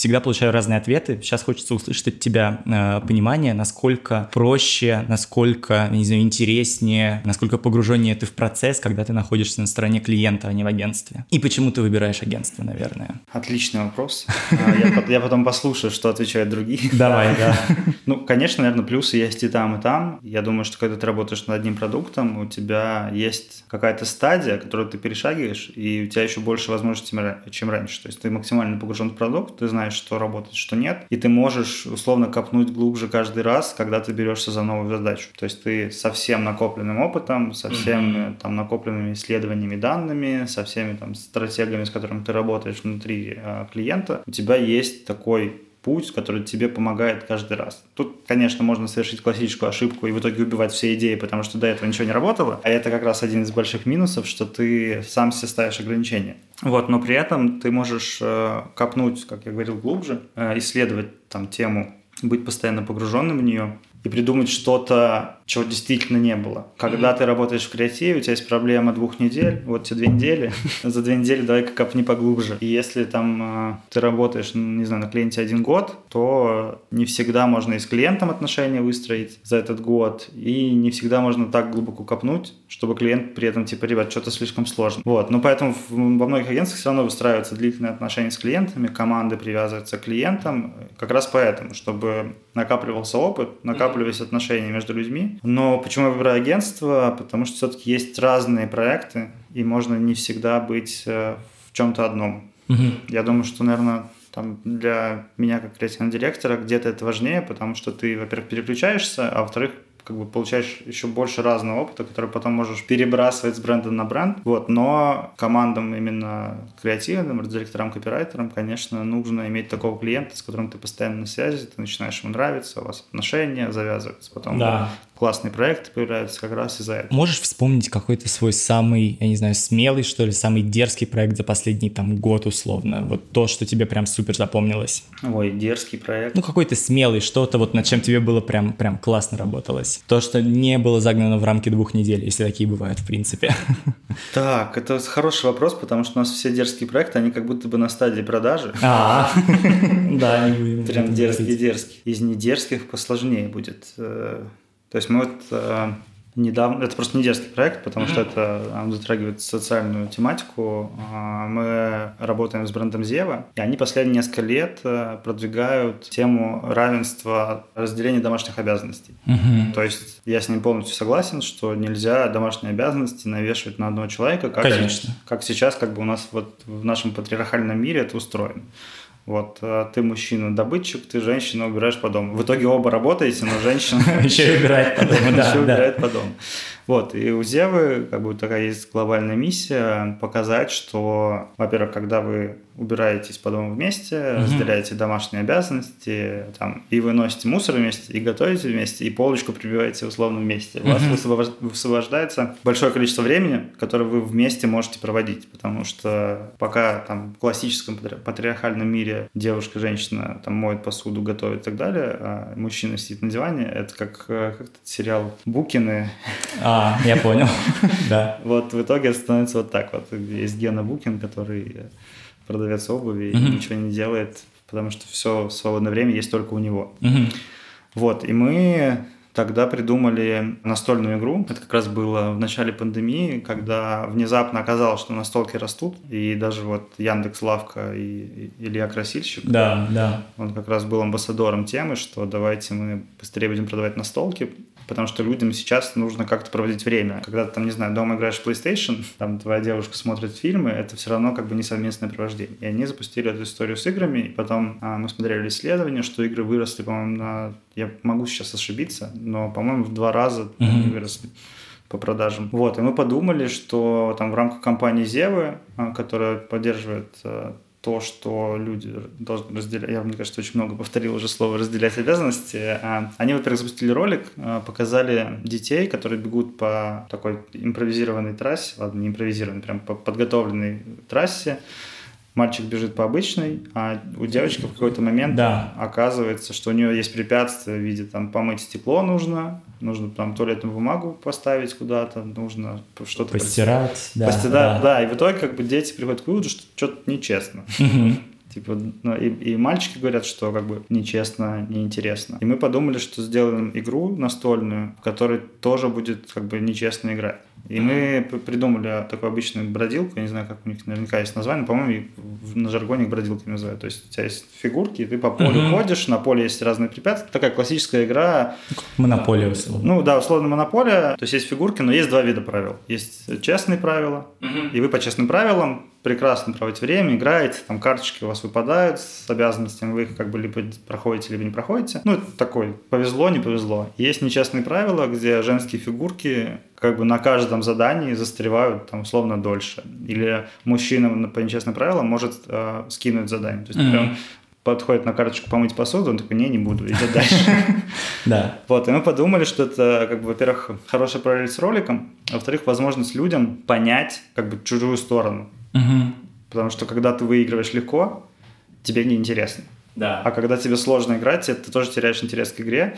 всегда получаю разные ответы. Сейчас хочется услышать от тебя э, понимание, насколько проще, насколько, не знаю, интереснее, насколько погруженнее ты в процесс, когда ты находишься на стороне клиента, а не в агентстве. И почему ты выбираешь агентство, наверное? Отличный вопрос. А, я потом послушаю, что отвечают другие. Давай, да. Ну, конечно, наверное, плюсы есть и там, и там. Я думаю, что когда ты работаешь над одним продуктом, у тебя есть какая-то стадия, которую ты перешагиваешь, и у тебя еще больше возможностей, чем раньше. То есть ты максимально погружен в продукт, ты знаешь, знаешь, что работает, что нет. И ты можешь условно копнуть глубже каждый раз, когда ты берешься за новую задачу. То есть ты со всем накопленным опытом, со всеми mm-hmm. там накопленными исследованиями, данными, со всеми там стратегиями, с которыми ты работаешь внутри э, клиента, у тебя есть такой путь, который тебе помогает каждый раз. Тут, конечно, можно совершить классическую ошибку и в итоге убивать все идеи, потому что до этого ничего не работало. А это как раз один из больших минусов, что ты сам себе ставишь ограничения. Вот, но при этом ты можешь э, копнуть, как я говорил, глубже, э, исследовать там тему, быть постоянно погруженным в нее и придумать что-то, чего действительно не было. Когда mm-hmm. ты работаешь в креативе, у тебя есть проблема двух недель, вот тебе две недели, за две недели давай-ка копни поглубже. И если там э, ты работаешь, ну, не знаю, на клиенте один год, то не всегда можно и с клиентом отношения выстроить за этот год, и не всегда можно так глубоко копнуть, чтобы клиент при этом, типа, ребят, что-то слишком сложно. Вот, но поэтому во многих агентствах все равно выстраиваются длительные отношения с клиентами, команды привязываются к клиентам, как раз поэтому, чтобы накапливался опыт, накапливались отношения между людьми. Но почему я выбираю агентство? Потому что все-таки есть разные проекты, и можно не всегда быть э, в чем-то одном. Угу. Я думаю, что, наверное, там для меня как креативного директора где-то это важнее, потому что ты, во-первых, переключаешься, а во-вторых, как бы получаешь еще больше разного опыта, который потом можешь перебрасывать с бренда на бренд. Вот, но командам именно креативным, директорам, копирайтерам, конечно, нужно иметь такого клиента, с которым ты постоянно на связи, ты начинаешь ему нравиться, у вас отношения завязываются, потом да классные проекты появляются как раз из-за этого. Можешь вспомнить какой-то свой самый, я не знаю, смелый, что ли, самый дерзкий проект за последний там год условно? Вот то, что тебе прям супер запомнилось. Ой, дерзкий проект. Ну, какой-то смелый, что-то вот над чем тебе было прям, прям классно работалось. То, что не было загнано в рамки двух недель, если такие бывают, в принципе. Так, это хороший вопрос, потому что у нас все дерзкие проекты, они как будто бы на стадии продажи. А, да, Прям дерзкий-дерзкий. Из недерзких посложнее будет э, то есть мы вот э, недавно, это просто не детский проект, потому что это он затрагивает социальную тематику. Э, мы работаем с брендом Зева, и они последние несколько лет э, продвигают тему равенства разделения домашних обязанностей. Mm-hmm. То есть я с ним полностью согласен, что нельзя домашние обязанности навешивать на одного человека, как, Конечно. как сейчас как бы у нас вот в нашем патриархальном мире это устроено. Вот э, ты мужчина добытчик, ты женщина убираешь по дому. В итоге оба работаете, но женщина еще убирает по дому, да. Еще убирает по дому. Вот, и у Зевы как бы такая есть глобальная миссия показать, что, во-первых, когда вы убираетесь по дому вместе, mm-hmm. разделяете домашние обязанности, там, и вы носите мусор вместе, и готовите вместе, и полочку прибиваете условно вместе. У вас mm-hmm. высвобождается большое количество времени, которое вы вместе можете проводить, потому что пока там в классическом патриархальном мире девушка, женщина там моет посуду, готовит и так далее, а мужчина сидит на диване, это как, э, как сериал «Букины». А, я понял, да. Вот в итоге становится вот так вот. Есть Гена Букин, который продавец обуви и ничего не делает, потому что все свободное время есть только у него. Вот, и мы тогда придумали настольную игру. Это как раз было в начале пандемии, когда внезапно оказалось, что настолки растут, и даже вот Яндекс Лавка и Илья Красильщик, да, да. он как раз был амбассадором темы, что давайте мы быстрее будем продавать настолки, потому что людям сейчас нужно как-то проводить время. Когда ты там, не знаю, дома играешь в PlayStation, там твоя девушка смотрит фильмы, это все равно как бы не совместное провождение. И они запустили эту историю с играми, и потом а, мы смотрели исследования, что игры выросли, по-моему, на... Я могу сейчас ошибиться, но, по-моему, в два раза mm-hmm. они выросли по продажам. Вот, и мы подумали, что там в рамках компании Зевы, а, которая поддерживает а, то, что люди должны разделять, я, мне кажется, очень много повторил уже слово «разделять обязанности», а, они, во-первых, запустили ролик, а, показали детей, которые бегут по такой импровизированной трассе, ладно, не импровизированной, прям по подготовленной трассе, мальчик бежит по обычной, а у девочки в какой-то момент да. оказывается, что у нее есть препятствия в виде там помыть стекло нужно, нужно там туалетную бумагу поставить куда-то, нужно что-то постирать, да, постирать, да. да, и в итоге как бы дети приходят к выводу, что что-то нечестно. Типа, ну, и, и мальчики говорят, что как бы нечестно, неинтересно. И мы подумали, что сделаем игру настольную, в которой тоже будет как бы нечестно играть. И мы придумали такую обычную бродилку, я не знаю, как у них наверняка есть название, по-моему, на жаргоне их бродилками называют. То есть у тебя есть фигурки, и ты по полю mm-hmm. ходишь, на поле есть разные препятствия. Такая классическая игра. Монополия, условно. Ну да, условно монополия. То есть есть фигурки, но есть два вида правил. Есть честные правила, mm-hmm. и вы по честным правилам прекрасно проводите время, играете, там карточки у вас выпадают с обязанностями, вы их как бы либо проходите, либо не проходите. Ну, это такой, повезло, не повезло. Есть нечестные правила, где женские фигурки как бы на каждом задании застревают там условно дольше. Или мужчина по нечестным правилам может э, скинуть задание. То есть mm-hmm. прям подходит на карточку помыть посуду, он такой, не, не буду, идет дальше. Да. Вот, и мы подумали, что это, как бы, во-первых, хорошая параллель с роликом, а во-вторых, возможность людям понять, как бы, чужую сторону. Потому что, когда ты выигрываешь легко, тебе неинтересно. Да. А когда тебе сложно играть, ты тоже теряешь интерес к игре.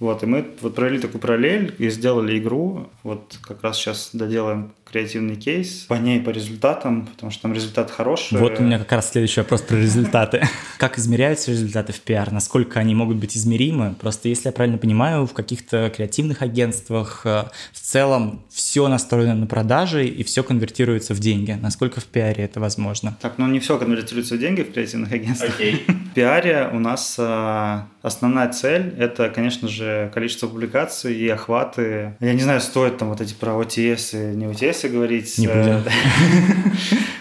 Вот, и мы вот провели такую параллель и сделали игру. Вот как раз сейчас доделаем креативный кейс по ней, по результатам, потому что там результат хороший. Вот у меня как раз следующий вопрос про результаты. Как измеряются результаты в пиар? Насколько они могут быть измеримы? Просто если я правильно понимаю, в каких-то креативных агентствах э, в целом все настроено на продажи и все конвертируется в деньги. Насколько в пиаре это возможно? Так, ну не все конвертируется в деньги в креативных агентствах. Okay. В пиаре у нас э, основная цель – это, конечно же, количество публикаций и охваты. Я не знаю, стоит там вот эти про OTS и не OTS если говорить... Не будем.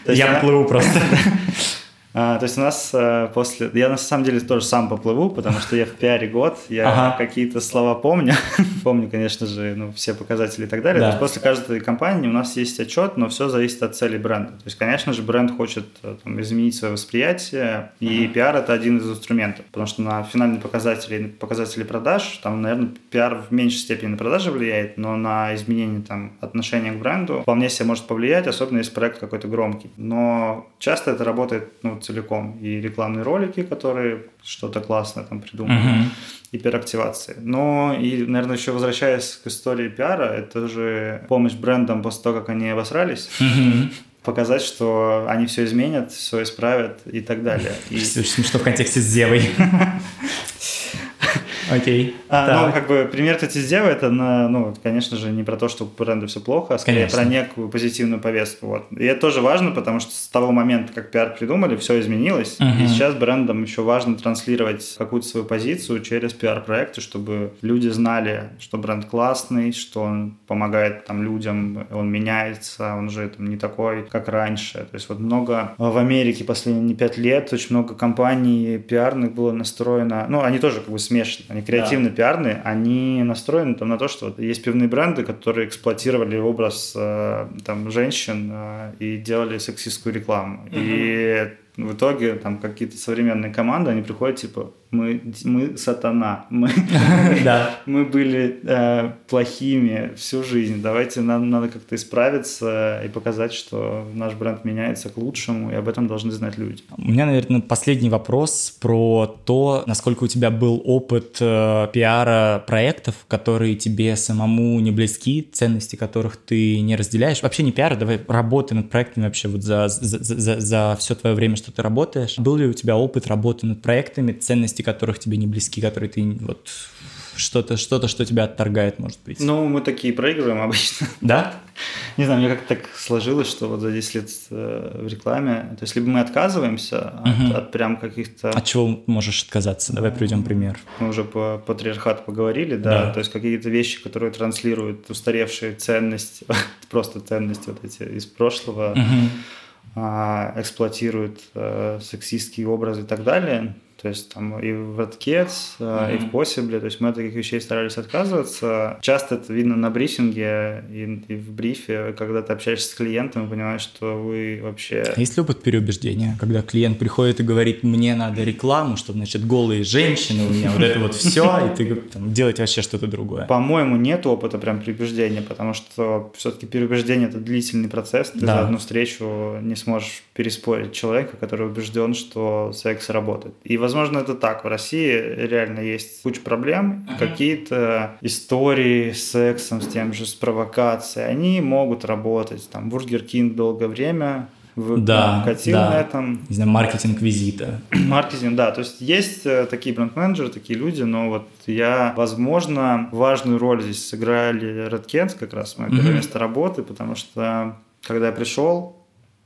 Э, Я плыву просто. А, то есть у нас а, после... Я на самом деле тоже сам поплыву, потому что я в пиаре год, я ага. какие-то слова помню. помню, конечно же, ну, все показатели и так далее. Да. То есть после каждой компании у нас есть отчет, но все зависит от цели бренда. То есть, конечно же, бренд хочет э, там, изменить свое восприятие, и ага. пиар – это один из инструментов. Потому что на финальные показатели, показатели продаж, там, наверное, пиар в меньшей степени на продажи влияет, но на изменение там, отношения к бренду вполне себе может повлиять, особенно если проект какой-то громкий. Но часто это работает ну, целиком. И рекламные ролики, которые что-то классное там придумали, uh-huh. и пиар-активации. Но и, наверное, еще возвращаясь к истории пиара, это же помощь брендам после того, как они обосрались. Uh-huh показать, что они все изменят, все исправят и так далее. И... Смешно в контексте с Зевой. Окей. А, ну, как бы пример, кстати, Зева, это, на, ну, конечно же, не про то, что у бренда все плохо, а скорее конечно. про некую позитивную повестку. Вот. И это тоже важно, потому что с того момента, как пиар придумали, все изменилось. Uh-huh. И сейчас брендам еще важно транслировать какую-то свою позицию через пиар-проекты, чтобы люди знали, что бренд классный, что он помогает там людям, он меняется, он же там не такой, как раньше. То есть вот много в Америке последние пять лет очень много компаний пиарных было настроено, ну, они тоже как бы смешаны, они креативно-пиарные, они настроены там на то, что есть пивные бренды, которые эксплуатировали образ э, там женщин э, и делали сексистскую рекламу. Uh-huh. И в итоге там какие-то современные команды, они приходят типа, мы, мы сатана, мы, мы были э, плохими всю жизнь, давайте нам надо как-то исправиться и показать, что наш бренд меняется к лучшему, и об этом должны знать люди. У меня, наверное, последний вопрос про то, насколько у тебя был опыт э, пиара проектов, которые тебе самому не близки, ценности которых ты не разделяешь. Вообще не пиара, давай работы над проектами вообще вот за, за, за, за все твое время, что ты работаешь. Был ли у тебя опыт работы над проектами, ценности которых тебе не близки, которые ты вот что-то, что-то, что тебя отторгает, может быть. Ну, мы такие проигрываем обычно. Да? Не знаю, мне как-то так сложилось, что вот за 10 лет э, в рекламе, то есть либо мы отказываемся угу. от, от прям каких-то... От чего можешь отказаться? Давай приведем пример. Мы уже по патриархату поговорили, да, да. то есть какие-то вещи, которые транслируют устаревшие ценности, просто ценности вот эти из прошлого, угу. Эксплуатируют э, сексистские образы и так далее, то есть там и в Redcats, mm-hmm. и в Possible, то есть мы от таких вещей старались отказываться. Часто это видно на брифинге и, и в брифе, когда ты общаешься с клиентом и понимаешь, что вы вообще... А есть ли опыт переубеждения, когда клиент приходит и говорит, мне надо рекламу, чтобы, значит, голые женщины, у меня вот это вот все, и ты там, делать вообще что-то другое? По-моему, нет опыта прям переубеждения, потому что все-таки переубеждение – это длительный процесс, ты да. за одну встречу не сможешь переспорить человека, который убежден, что секс работает. И, возможно, возможно, это так. В России реально есть куча проблем. Uh-huh. Какие-то истории с сексом, с тем же, с провокацией, они могут работать. Там Бургер Кинг долгое время в, да, катил да. на этом. Не знаю, маркетинг визита. маркетинг, да. То есть есть э, такие бренд-менеджеры, такие люди, но вот я, возможно, важную роль здесь сыграли Red как раз мое первое mm-hmm. место работы, потому что когда я пришел,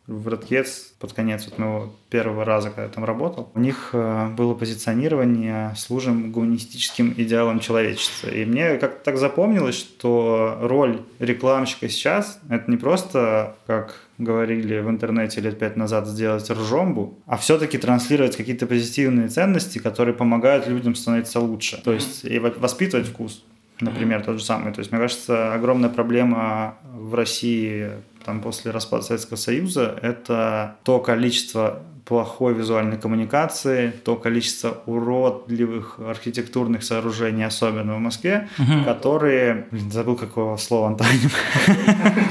в Redcats под конец вот моего первого раза, когда я там работал, у них э, было позиционирование «служим гуманистическим идеалам человечества». И мне как-то так запомнилось, что роль рекламщика сейчас — это не просто, как говорили в интернете лет пять назад, сделать ржомбу, а все-таки транслировать какие-то позитивные ценности, которые помогают людям становиться лучше. То есть и воспитывать вкус например, тот же самый. То есть, мне кажется, огромная проблема в России там, после распада Советского Союза, это то количество плохой визуальной коммуникации, то количество уродливых архитектурных сооружений, особенно в Москве, угу. которые... Блин, забыл какого слова антоним.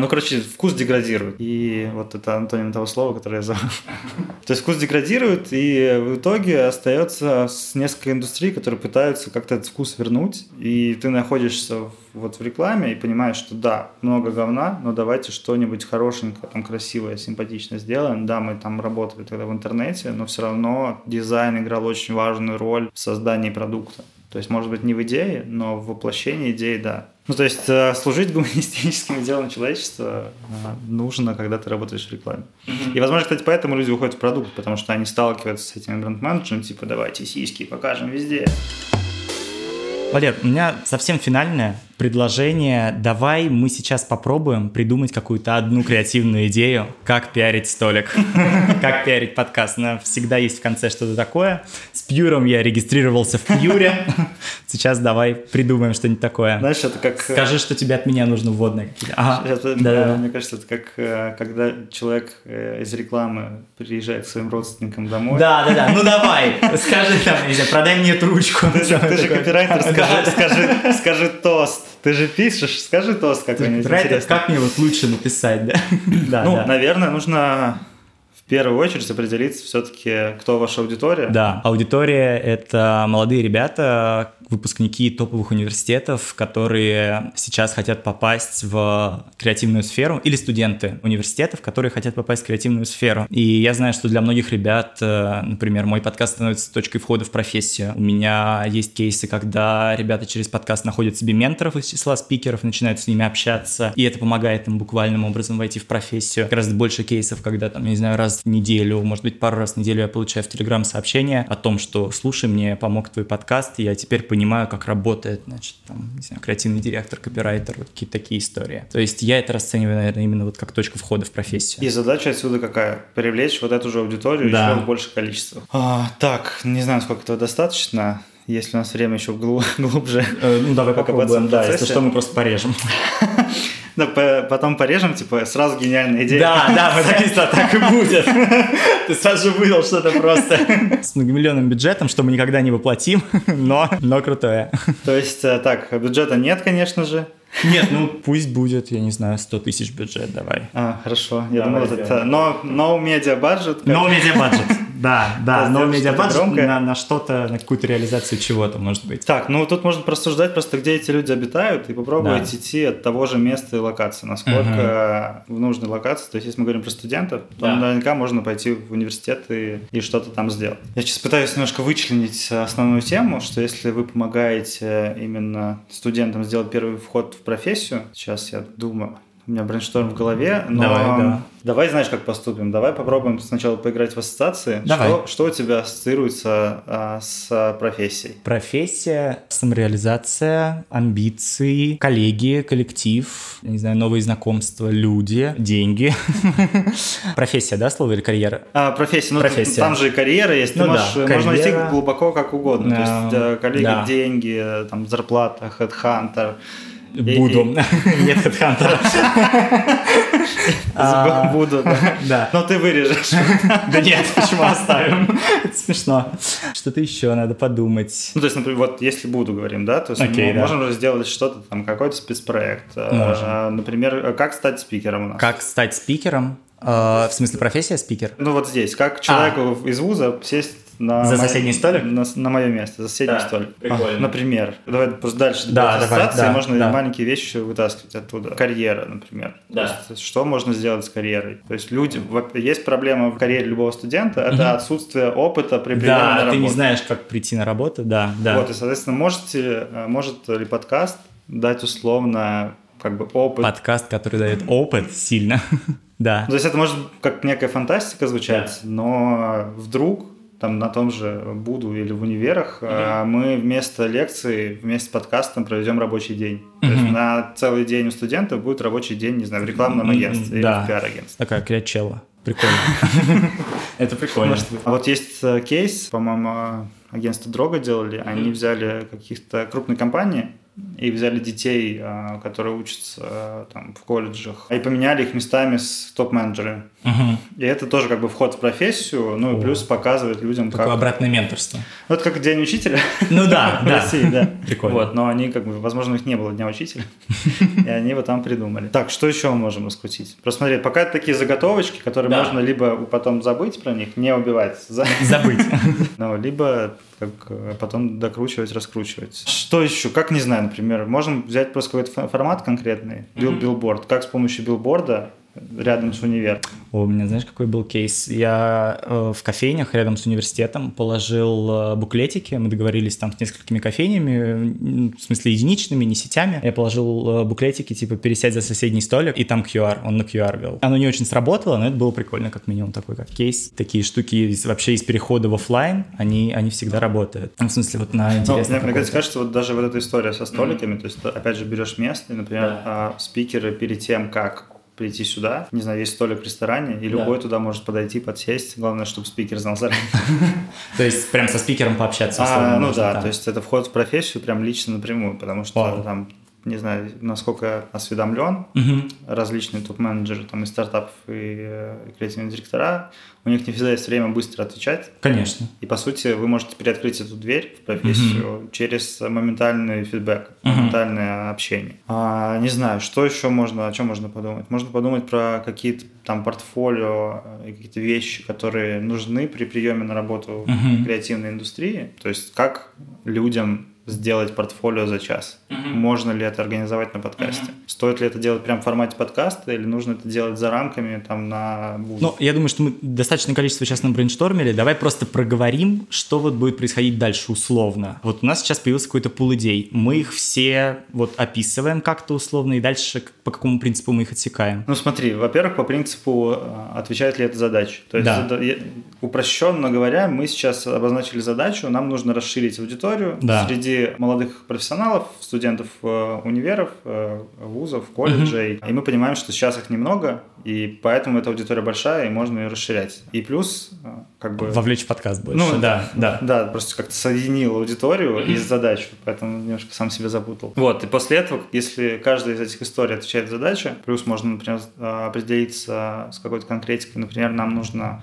Ну, короче, вкус деградирует. И вот это антоним того слова, которое я забыл. То есть вкус деградирует, и в итоге остается с несколько индустрий, которые пытаются как-то этот вкус вернуть. И ты находишься вот в рекламе и понимаешь, что да, много говна, но давайте что-нибудь хорошенькое, там красивое, симпатичное сделаем. Да, мы там работали тогда в интернете, но все равно дизайн играл очень важную роль в создании продукта. То есть, может быть, не в идее, но в воплощении идеи, да. Ну, то есть, э, служить гуманистическим делом человечества э, нужно, когда ты работаешь в рекламе. Mm-hmm. И, возможно, кстати, поэтому люди уходят в продукт, потому что они сталкиваются с этими бренд-менеджерами, типа, давайте сиськи покажем везде. Валер, у меня совсем финальная предложение. Давай мы сейчас попробуем придумать какую-то одну креативную идею, как пиарить столик, как пиарить подкаст. Всегда есть в конце что-то такое. С Пьюром я регистрировался в Пьюре. Сейчас давай придумаем что-нибудь такое. Знаешь, это как... Э, Скажи, что тебе от меня нужно да. Мне кажется, это как э, когда человек э, из рекламы приезжает к своим родственникам домой. Да, да, да. Ну давай, скажи там, продай мне трубочку. Ты же копирайтер, скажи, скажи тост. Ты же пишешь, скажи тост какой-нибудь интересный. Как мне вот лучше написать, да? да ну, да. наверное, нужно первую очередь определиться все-таки, кто ваша аудитория. Да, аудитория — это молодые ребята, выпускники топовых университетов, которые сейчас хотят попасть в креативную сферу, или студенты университетов, которые хотят попасть в креативную сферу. И я знаю, что для многих ребят, э, например, мой подкаст становится точкой входа в профессию. У меня есть кейсы, когда ребята через подкаст находят себе менторов из числа спикеров, начинают с ними общаться, и это помогает им буквальным образом войти в профессию. Гораздо больше кейсов, когда, там, я не знаю, раз в неделю, может быть, пару раз в неделю я получаю в Телеграм сообщение о том, что «Слушай, мне помог твой подкаст, и я теперь понимаю, как работает, значит, там, не знаю, креативный директор, копирайтер, вот какие-то такие истории. То есть я это расцениваю, наверное, именно вот как точку входа в профессию. И задача отсюда какая? Привлечь вот эту же аудиторию да. еще в большее количество. А, так, не знаю, сколько этого достаточно. если у нас время еще глубже. Э, ну, давай попробуем, да, если что, мы просто порежем. Потом порежем, типа, сразу гениальная идея. Да, да, мы так, так и будет. Ты сразу же выдал что-то просто с многомиллионным бюджетом, что мы никогда не воплотим, но, но крутое. То есть, э, так, бюджета нет, конечно же, нет, ну пусть будет, я не знаю, 100 тысяч бюджет, давай. А, хорошо. Я давай думал, это но no media budget. No media budget, да, да, no media budget на, на что-то, на какую-то реализацию чего-то, может быть. Так, ну тут можно просуждать просто, где эти люди обитают, и попробовать да. идти от того же места и локации, насколько угу. в нужной локации. То есть, если мы говорим про студентов, то да. наверняка можно пойти в университет и, и что-то там сделать. Я сейчас пытаюсь немножко вычленить основную тему, что если вы помогаете именно студентам сделать первый вход в профессию. Сейчас я думаю, у меня брейншторм в голове, но давай, да. давай знаешь, как поступим. Давай попробуем сначала поиграть в ассоциации. Давай. Что, что у тебя ассоциируется а, с профессией? Профессия, самореализация, амбиции, коллеги, коллектив, не знаю, новые знакомства, люди, деньги. Профессия, да, слово или карьера? А, профессия. Ну, профессия. Там же и карьера есть. Ну, Ты можешь, да, можно идти глубоко как угодно. То есть э, коллеги, деньги, там зарплата, хедхантер. Буду. Нет хедхантера. Буду, да. Но ты вырежешь. Да нет, почему оставим? Это смешно. Что-то еще надо подумать. Ну, то есть, например, вот если буду говорим, да, то есть мы можем же сделать что-то, там, какой-то спецпроект. Э, можем. Например, как стать спикером у нас? Как стать спикером? Э, в смысле, профессия спикер? Ну, вот здесь. Как человеку из вуза сесть на за соседний столик? На, на мое место, за соседний да, столик. Прикольно. А, например. Давай просто дальше. Да, давай, да, можно да. маленькие вещи вытаскивать оттуда. Карьера, например. Да. То есть, что можно сделать с карьерой? То есть люди... Есть проблема в карьере любого студента, это угу. отсутствие опыта при приеме да, на работу. Да, ты не знаешь, как прийти на работу, да, да. Вот, и, соответственно, можете, э, может ли подкаст дать условно как бы опыт. Подкаст, который дает опыт сильно. да. То есть это может как некая фантастика звучать, да. но вдруг там на том же Буду или в универах, mm-hmm. мы вместо лекции, вместе с подкастом проведем рабочий день. Mm-hmm. То есть на целый день у студентов будет рабочий день, не знаю, в рекламном агентстве mm-hmm. или в пиар-агентстве. Такая крячела. Прикольно. Это прикольно. А вот есть э, кейс, по-моему, агентство Дрога делали, они взяли каких-то крупные компании, и взяли детей, а, которые учатся там в колледжах, и поменяли их местами с топ-менеджерами. Угу. И это тоже как бы вход в профессию, ну и плюс показывает людям, Такое как... обратное менторство. Ну, это как День учителя. Ну да, в да. России, да. Прикольно. Вот, но они как бы, возможно, у них не было Дня учителя, и они его там придумали. Так, что еще мы можем раскрутить? Просто смотри, пока это такие заготовочки, которые можно либо потом забыть про них, не убивать. Забыть. Ну, либо как э, потом докручивать, раскручивать. Что еще? Как не знаю, например, можем взять просто какой-то формат конкретный, билборд. Как с помощью билборда рядом с универом. у меня, знаешь, какой был кейс? Я э, в кофейнях рядом с университетом положил э, буклетики, мы договорились там с несколькими кофейнями, в смысле единичными, не сетями. Я положил э, буклетики, типа, пересядь за соседний столик, и там QR, он на QR вел. Оно не очень сработало, но это было прикольно, как минимум, такой как кейс. Такие штуки из, вообще из перехода в офлайн, они, они всегда работают. Ну, в смысле, вот на интересном. Мне, мне кажется, вот даже вот эта история со столиками, mm-hmm. то есть, опять же, берешь место, и, например, да. А, спикеры перед тем, как прийти сюда. Не знаю, есть столик в ресторане, и любой да. туда может подойти, подсесть. Главное, чтобы спикер знал заранее. То есть прям со спикером пообщаться? А, ну да, то есть это вход в профессию прям лично напрямую, потому что там не знаю, насколько осведомлен, угу. различные топ-менеджеры там и стартапов, и э, креативные директора, у них не всегда есть время быстро отвечать. Конечно. И по сути вы можете приоткрыть эту дверь в профессию угу. через моментальный фидбэк, угу. моментальное общение. А, не знаю, что еще можно, о чем можно подумать? Можно подумать про какие-то там портфолио и какие-то вещи, которые нужны при приеме на работу угу. в креативной индустрии. То есть как людям сделать портфолио за час. Угу. Можно ли это организовать на подкасте? Угу. Стоит ли это делать прямо в формате подкаста или нужно это делать за рамками там на Ну, я думаю, что мы достаточное количество сейчас на брейнштормили. Давай просто проговорим, что вот будет происходить дальше условно. Вот у нас сейчас появился какой-то пул идей. Мы их все вот описываем как-то условно и дальше по какому принципу мы их отсекаем? Ну, смотри, во-первых, по принципу, э, отвечает ли это задача. То есть, да. упрощенно говоря, мы сейчас обозначили задачу, нам нужно расширить аудиторию да. среди среди молодых профессионалов, студентов э, универов, э, вузов, колледжей. Mm-hmm. И мы понимаем, что сейчас их немного, и поэтому эта аудитория большая, и можно ее расширять. И плюс, э, как бы... Вовлечь в подкаст больше. Ну, да, да. Да, просто как-то соединил аудиторию mm-hmm. и задачу, поэтому немножко сам себя запутал. Вот, и после этого, если каждая из этих историй отвечает задаче, плюс можно, например, определиться с какой-то конкретикой, например, нам нужно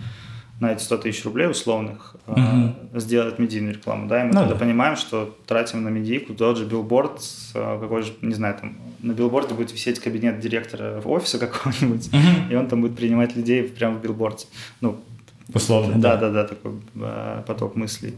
на эти 100 тысяч рублей условных угу. э, сделать медийную рекламу, да, и мы ну, тогда да. понимаем, что тратим на медийку тот же билборд, э, какой же, не знаю, там, на билборде будет висеть кабинет директора офиса какого-нибудь, угу. и он там будет принимать людей прямо в билборде. Ну, Условно, да. Да, да, да, такой э, поток мыслей.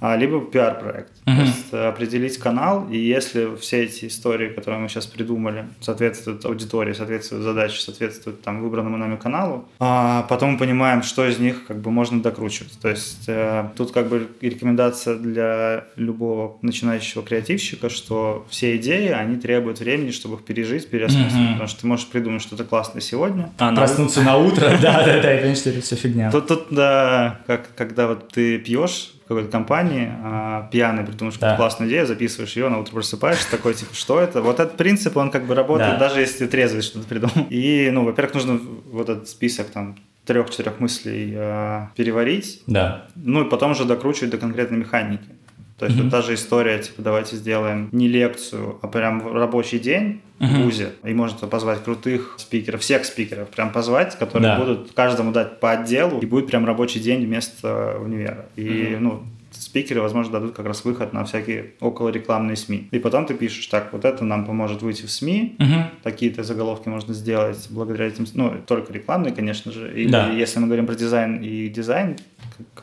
А, либо пиар-проект. Uh-huh. То есть э, определить канал, и если все эти истории, которые мы сейчас придумали, соответствуют аудитории, соответствуют задаче, соответствуют там выбранному нами каналу, а потом мы понимаем, что из них как бы можно докручивать. То есть э, тут как бы рекомендация для любого начинающего креативщика, что все идеи, они требуют времени, чтобы их пережить, переосмыслить. Uh-huh. Потому что ты можешь придумать что-то классное сегодня. А проснуться на утро, да-да-да, и понять, что это все фигня. Тут, да, когда вот ты пьешь, какой-то компании, а, пьяный придумаешь да. какую-то классную идею, записываешь ее, на утро просыпаешься, такой, типа, что это? Вот этот принцип, он как бы работает, да. даже если ты трезвый что-то придумал. И, ну, во-первых, нужно вот этот список там трех-четырех мыслей э, переварить, да. ну и потом уже докручивать до конкретной механики. То есть mm-hmm. вот та же история, типа, давайте сделаем не лекцию, а прям рабочий день mm-hmm. в ВУЗе. И можно позвать крутых спикеров, всех спикеров прям позвать, которые да. будут каждому дать по отделу, и будет прям рабочий день вместо универа. И, mm-hmm. ну, спикеры, возможно, дадут как раз выход на всякие околорекламные СМИ. И потом ты пишешь, так, вот это нам поможет выйти в СМИ, угу. такие-то заголовки можно сделать благодаря этим, ну, только рекламные, конечно же. Или да. если мы говорим про дизайн и дизайн,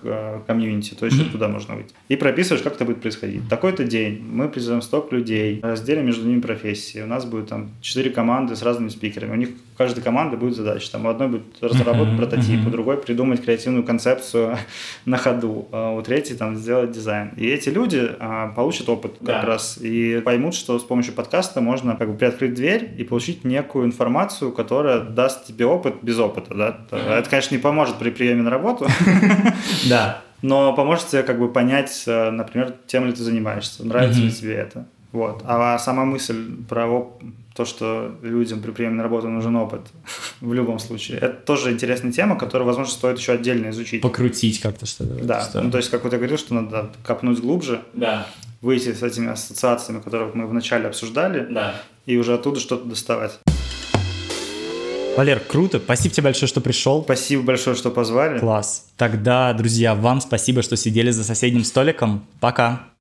Э, комьюнити, то еще mm-hmm. туда можно выйти. И прописываешь, как это будет происходить. Такой-то день мы призовем столько людей, разделим между ними профессии. У нас будет там четыре команды с разными спикерами. У них у каждой команды будет задача. Там у одной будет разработать прототип, у другой придумать креативную концепцию на ходу, а у третьей там сделать дизайн. И эти люди а, получат опыт да. как раз и поймут, что с помощью подкаста можно как бы приоткрыть дверь и получить некую информацию, которая даст тебе опыт без опыта. Да? Это, конечно, не поможет при приеме на работу. Да. Но поможет тебе как бы понять, э, например, тем ли ты занимаешься, нравится ли тебе это. Вот. А сама мысль про то, что людям при приеме на работу нужен опыт в любом случае, это тоже интересная тема, которую, возможно, стоит еще отдельно изучить. Покрутить как-то что-то. Да, ну, то есть, как вот я говорил, что надо копнуть глубже, да. выйти с этими ассоциациями, которые мы вначале обсуждали, да. и уже оттуда что-то доставать. Валер, круто. Спасибо тебе большое, что пришел. Спасибо большое, что позвали. Класс. Тогда, друзья, вам спасибо, что сидели за соседним столиком. Пока.